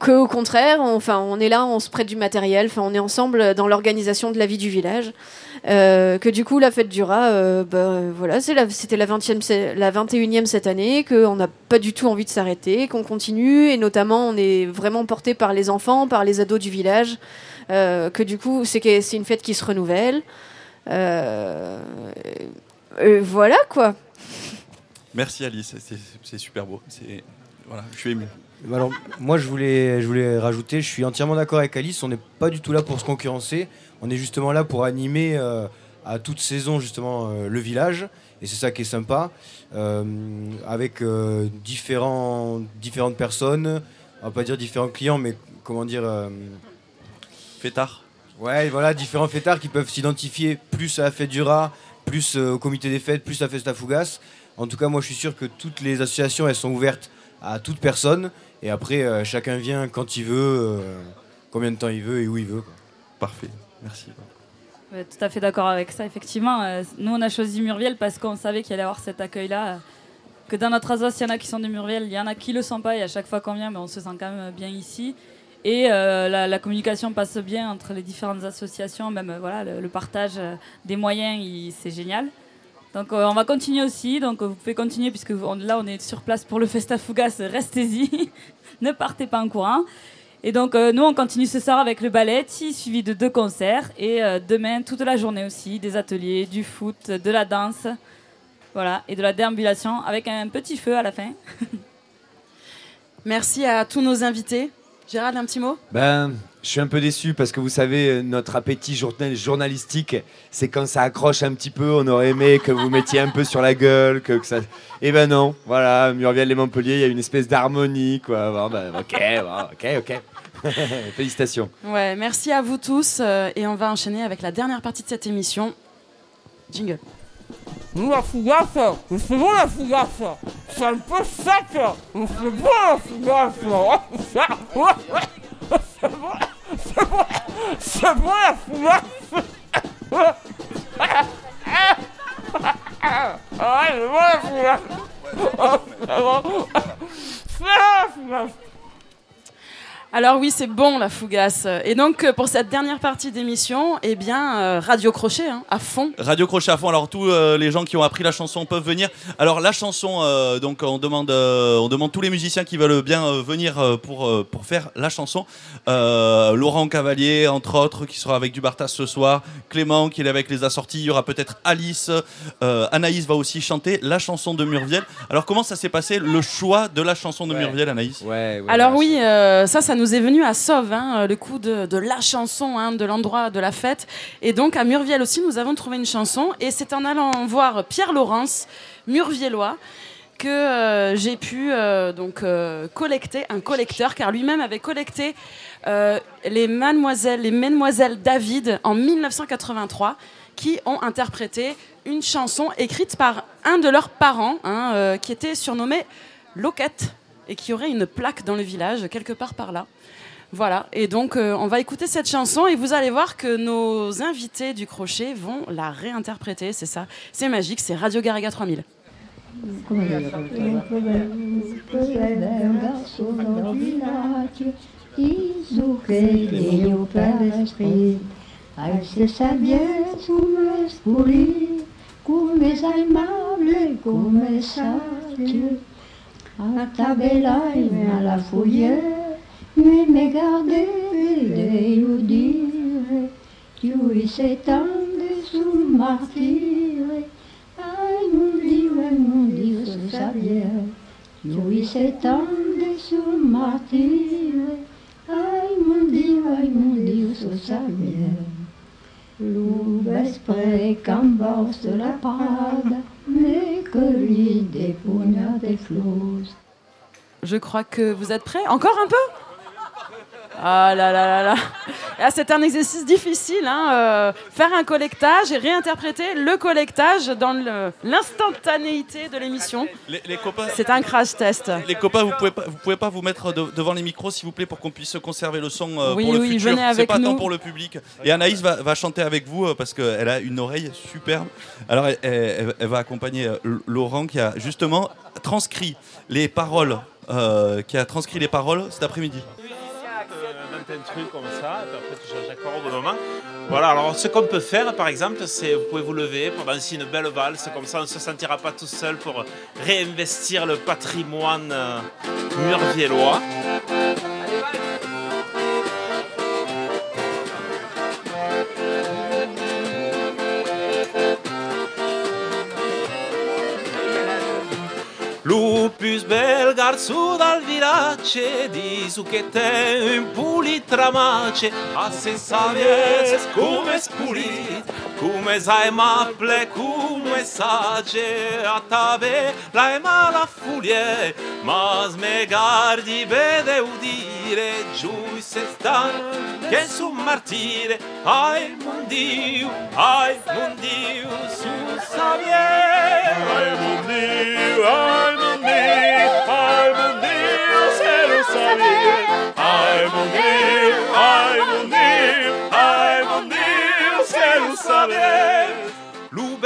que au contraire, on, enfin, on est là, on se prête du matériel, enfin, on est ensemble dans l'organisation de la vie du village. Euh, que du coup, la fête du rat, euh, bah, voilà, la- c'était la 20e, c'est la 21e cette année, qu'on n'a pas du tout envie de s'arrêter, qu'on continue, et notamment, on est vraiment porté par les enfants, par les ados du village, euh, que du coup, c'est une fête qui se renouvelle. Voilà quoi. Merci Alice, c'est super beau. Voilà, je suis ému. Alors, moi, je voulais, je voulais rajouter, je suis entièrement d'accord avec Alice, on n'est pas du tout là pour se concurrencer, on est justement là pour animer euh, à toute saison, justement, euh, le village, et c'est ça qui est sympa, euh, avec différents, différentes personnes, on va pas dire différents clients, mais comment dire... Fêtards Ouais, voilà, différents fêtards qui peuvent s'identifier plus à la fête du rat, plus au comité des fêtes, plus à Festa Fugas. En tout cas, moi, je suis sûr que toutes les associations, elles sont ouvertes à toute personne. Et après, euh, chacun vient quand il veut, euh, combien de temps il veut et où il veut. quoi. Parfait, merci. Ouais, tout à fait d'accord avec ça, effectivement. Euh, nous, on a choisi Murviel parce qu'on savait qu'il allait y avoir cet accueil-là. que dans notre asos, il y en a qui sont de Murviel, il y en a qui le sont pas, et à chaque fois qu'on vient, ben, on se sent quand même bien ici. Et euh, la, la communication passe bien entre les différentes associations, même euh, voilà, le, le partage euh, des moyens, c'est génial. Donc euh, on va continuer aussi, donc euh, vous pouvez continuer puisque vous- on- là on est sur place pour le Festa Fugas, restez-y, (laughs) ne partez pas en courant. Et donc euh, nous on continue ce soir avec le ballet, suivi de deux concerts. Et euh, demain toute la journée aussi, des ateliers, du foot, de la danse, voilà, et de la déambulation avec un petit feu à la fin. (laughs) Merci à tous nos invités. Gérald, un petit mot? Ben, je suis un peu déçu parce que vous savez, notre appétit journal- journalistique, c'est quand ça accroche un petit peu. On aurait aimé que vous mettiez un peu sur la gueule, que, que ça. Eh ben non, voilà, Murviel et Montpellier, il y a une espèce d'harmonie, quoi. Bon, ben, ok, bon, ok, ok. (laughs) Félicitations. Ouais, merci à vous tous euh, et on va enchaîner avec la dernière partie de cette émission. Jingle. Nous, la fougasse, c'est bon la fougasse C'est un peu sec mais C'est bon la fougasse (laughs) C'est bon la Ouais, (laughs) Ouais, c'est bon la fougasse Oh, C'est bon la fougasse Alors oui, c'est bon la fougasse. Et donc euh, pour cette dernière partie d'émission, eh bien euh, Radio Crochet hein, à fond. Radio Crochet à fond. Alors tous euh, les gens qui ont appris la chanson peuvent venir. Alors la chanson, euh, donc on demande, euh, on demande tous les musiciens qui veulent bien euh, venir euh, pour euh, pour faire la chanson. Euh, Laurent Cavalier, entre autres, qui sera avec du Bartas ce soir. Clément qui est avec les assortis. Il y aura peut-être Alice. Euh, Anaïs va aussi chanter la chanson de Murviel. Alors comment ça s'est passé le choix de la chanson de Murviel, Anaïs? Ouais. Alors oui, euh, ça, ça nous est venu à Sauve, hein, euh, le coup de, la chanson, hein, de l'endroit de la fête. Et donc à Murviel aussi, nous avons trouvé une chanson. Et c'est en allant voir Pierre Laurence, Murviellois, que euh, j'ai pu euh, donc collecter un collecteur, car lui-même avait collecté les mademoiselles, les mesdemoiselles David en 1983, qui ont interprété une chanson écrite par un de leurs parents, hein, qui était surnommé Loquette et qui aurait une plaque dans le village quelque part par là. Voilà, et donc euh, on va écouter cette chanson et vous allez voir que nos invités du crochet vont la réinterpréter, c'est ça, c'est magique, c'est Radio Garaga 3000. Un garçon dans le village, diz que ele o palestri. Ai se sabia como escuri, como es aimable, como es sage. A tabela e a la fouille, mais me garder de eu dire, tu s'étendait sous le martyre. Ai mon Dieu, ai mon Dieu, ce sabia. Lui s'étendait sous le martyre. Ai mon Dieu, ai mon Dieu, ce sabia. L'ouvre qu'embosse la parade, mais Je crois que vous êtes prêts? Encore un peu? Ah là là là là C'est un exercice difficile, hein, euh, faire un collectage et réinterpréter le collectage dans l'instantanéité de l'émission. Les, les copains, C'est un crash test. les copains, vous pouvez pas, vous pouvez pas vous mettre de- devant les micros, s'il vous plaît, pour qu'on puisse conserver le son euh, Oui, pour le oui, futur. C'est pas tant nous. pour le public. Et Anaïs va, va chanter avec vous euh, parce qu'elle a une oreille superbe. Alors, elle, elle- elle va accompagner euh, Laurent qui a justement transcrit les paroles, qui a transcrit les paroles cet après-midi. Un truc comme ça, et après tu changes d'accord au bon moment. Voilà, alors ce qu'on peut faire par exemple, c'est vous pouvez vous lever pour danser une belle valse, comme ça on ne se sentira pas tout seul pour réinvestir le patrimoine euh, murviellois. Lupus belgar sud al virace di su che tempo tramace a senza vies come spulit come sai maple come sage a tave la e mala fulie mas me gardi vede udire giù se stan che su martire. Ai mon Dio ai mon Dio su savie ai mon Dio ai mon Dio ai mon Dio se lo savie ai mon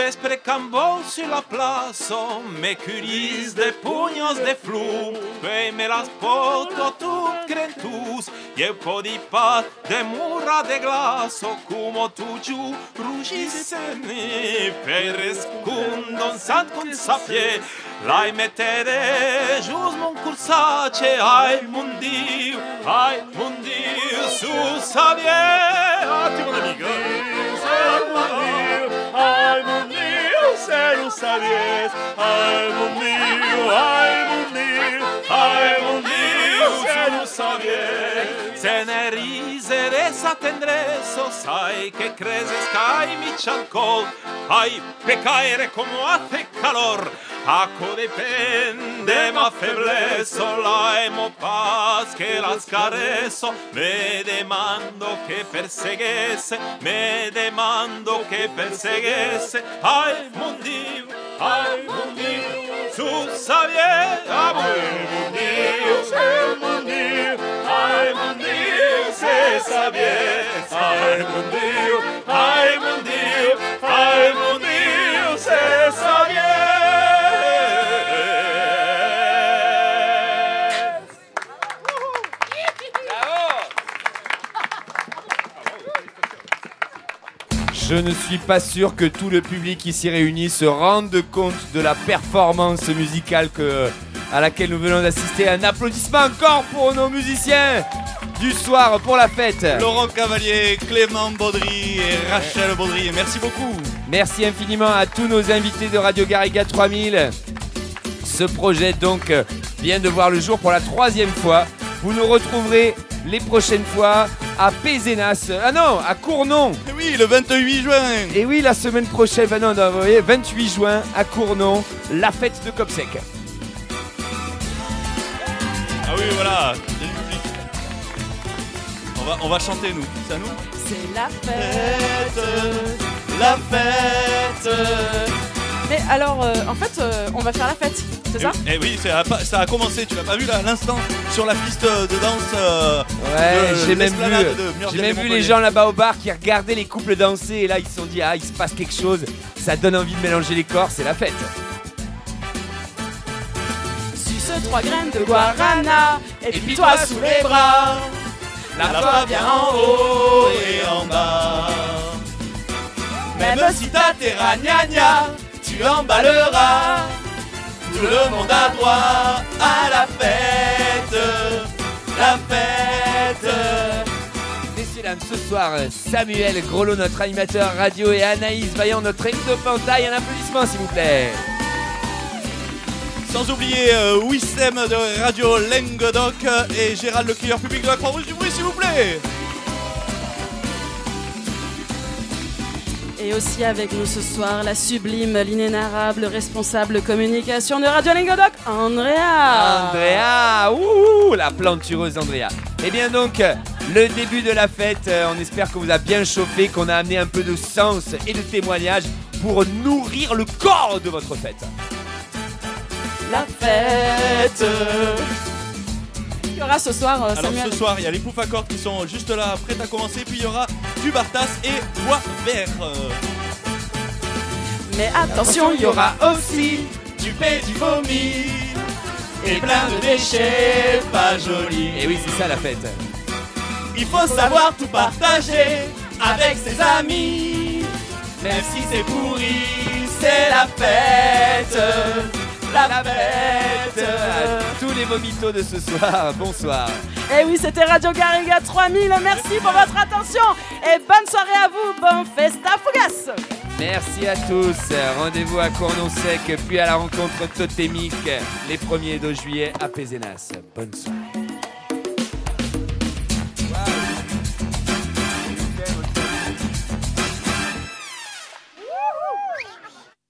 Lubes precambou sur la place, me curis de puños de flum, e me las poto tut crentus, e po di pat de murra de glaso, como tu giù rugissene, per escundon sant con sapie, lai mettere gius mon cursace, ai mon Dio, ai mon Dio, su savie, attimo amico, ai mon Dio, ai mon Dio, se lo sabies, ai mon Dio, ai mon Dio, ai mon Dio, se lo sabies, ne nous savait. Cenerise e s'attendresso, sai che creses cai mi ciancol, ai pecaire come hace calor, a co dipende ma feblesso, laimo paz che la scaresso, me demando che perseguesse, me demando che perseguesse, ai mondiv, ai mondiv. Susawie, amundius, emundius, aimundius, se sabie, aimundius, aimundius, Je ne suis pas sûr que tout le public ici réuni se rende compte de la performance musicale que, à laquelle nous venons d'assister. Un applaudissement encore pour nos musiciens du soir pour la fête. Laurent Cavalier, Clément Baudry et Rachel Baudry. Merci beaucoup. Merci infiniment à tous nos invités de Radio Garriga 3000. Ce projet donc vient de voir le jour pour la troisième fois. Vous nous retrouverez les prochaines fois à Pézenas. Ah non, à Cournon. Et oui, le 28 juin. Et oui, la semaine prochaine, ah non, 28 juin à Cournon, la fête de Copsec. Ah oui, voilà. On va, on va chanter, nous. C'est nous C'est la fête, la fête. Mais alors, euh, en fait, euh, on va faire la fête, c'est ça Eh oui, ça a, pas- ça a commencé, tu l'as pas vu là, à l'instant, sur la piste de danse. euh, Ouais, de j'ai même vu, l'esplanade de j'ai Murviel même vu les Montpellier. gens là-bas au bar qui regardaient les couples danser et là ils se sont dit ah il se passe quelque chose, ça donne envie de mélanger les corps, c'est la fête. Suce trois graines de guarana, et, puis toi sous les bras. La foi vient en haut et en bas. Même si ta terra gna gna, tu emballeras. Tout le monde a droit à la fête. La fête. Messieurs, dames, ce soir, Samuel Grolot, notre animateur radio, et Anaïs Vaillant, notre ectopantaille. Un applaudissement, s'il vous plaît. Sans oublier euh, Wissem de Radio Languedoc et Gérald le crieur public de la Croix-Rouge du bruit, s'il vous plaît. Et aussi avec nous ce soir, la sublime, l'inénarrable responsable communication de Radio Languedoc, Andrea. Andrea, ouh, la plantureuse Andrea. Et bien donc, le début de la fête, euh, on espère qu'on vous a bien chauffé, qu'on a amené un peu de sens et de témoignage pour nourrir le corps de votre fête. La fête. Il y aura ce soir, euh, Alors Samuel. ce soir, il y a les poufs à cordes qui sont juste là, prêts à commencer. Puis il y aura du Bartas et bois vert. Mais attention, il y aura aussi du paix, du vomi et plein de déchets pas jolis. Et oui, c'est ça la fête. Il faut savoir tout partager avec ses amis. Même si c'est pourri, c'est la fête. La fête. À tous les vomitos de ce soir, (laughs) bonsoir. Et Eh oui, c'était Radio Garriga 3000. Merci pour votre attention et bonne soirée à vous. Bon festa fugas. Merci à tous. Rendez-vous à Cournon-Sec, puis à la rencontre totémique les 1er de juillet à Pézenas. Bonne soirée.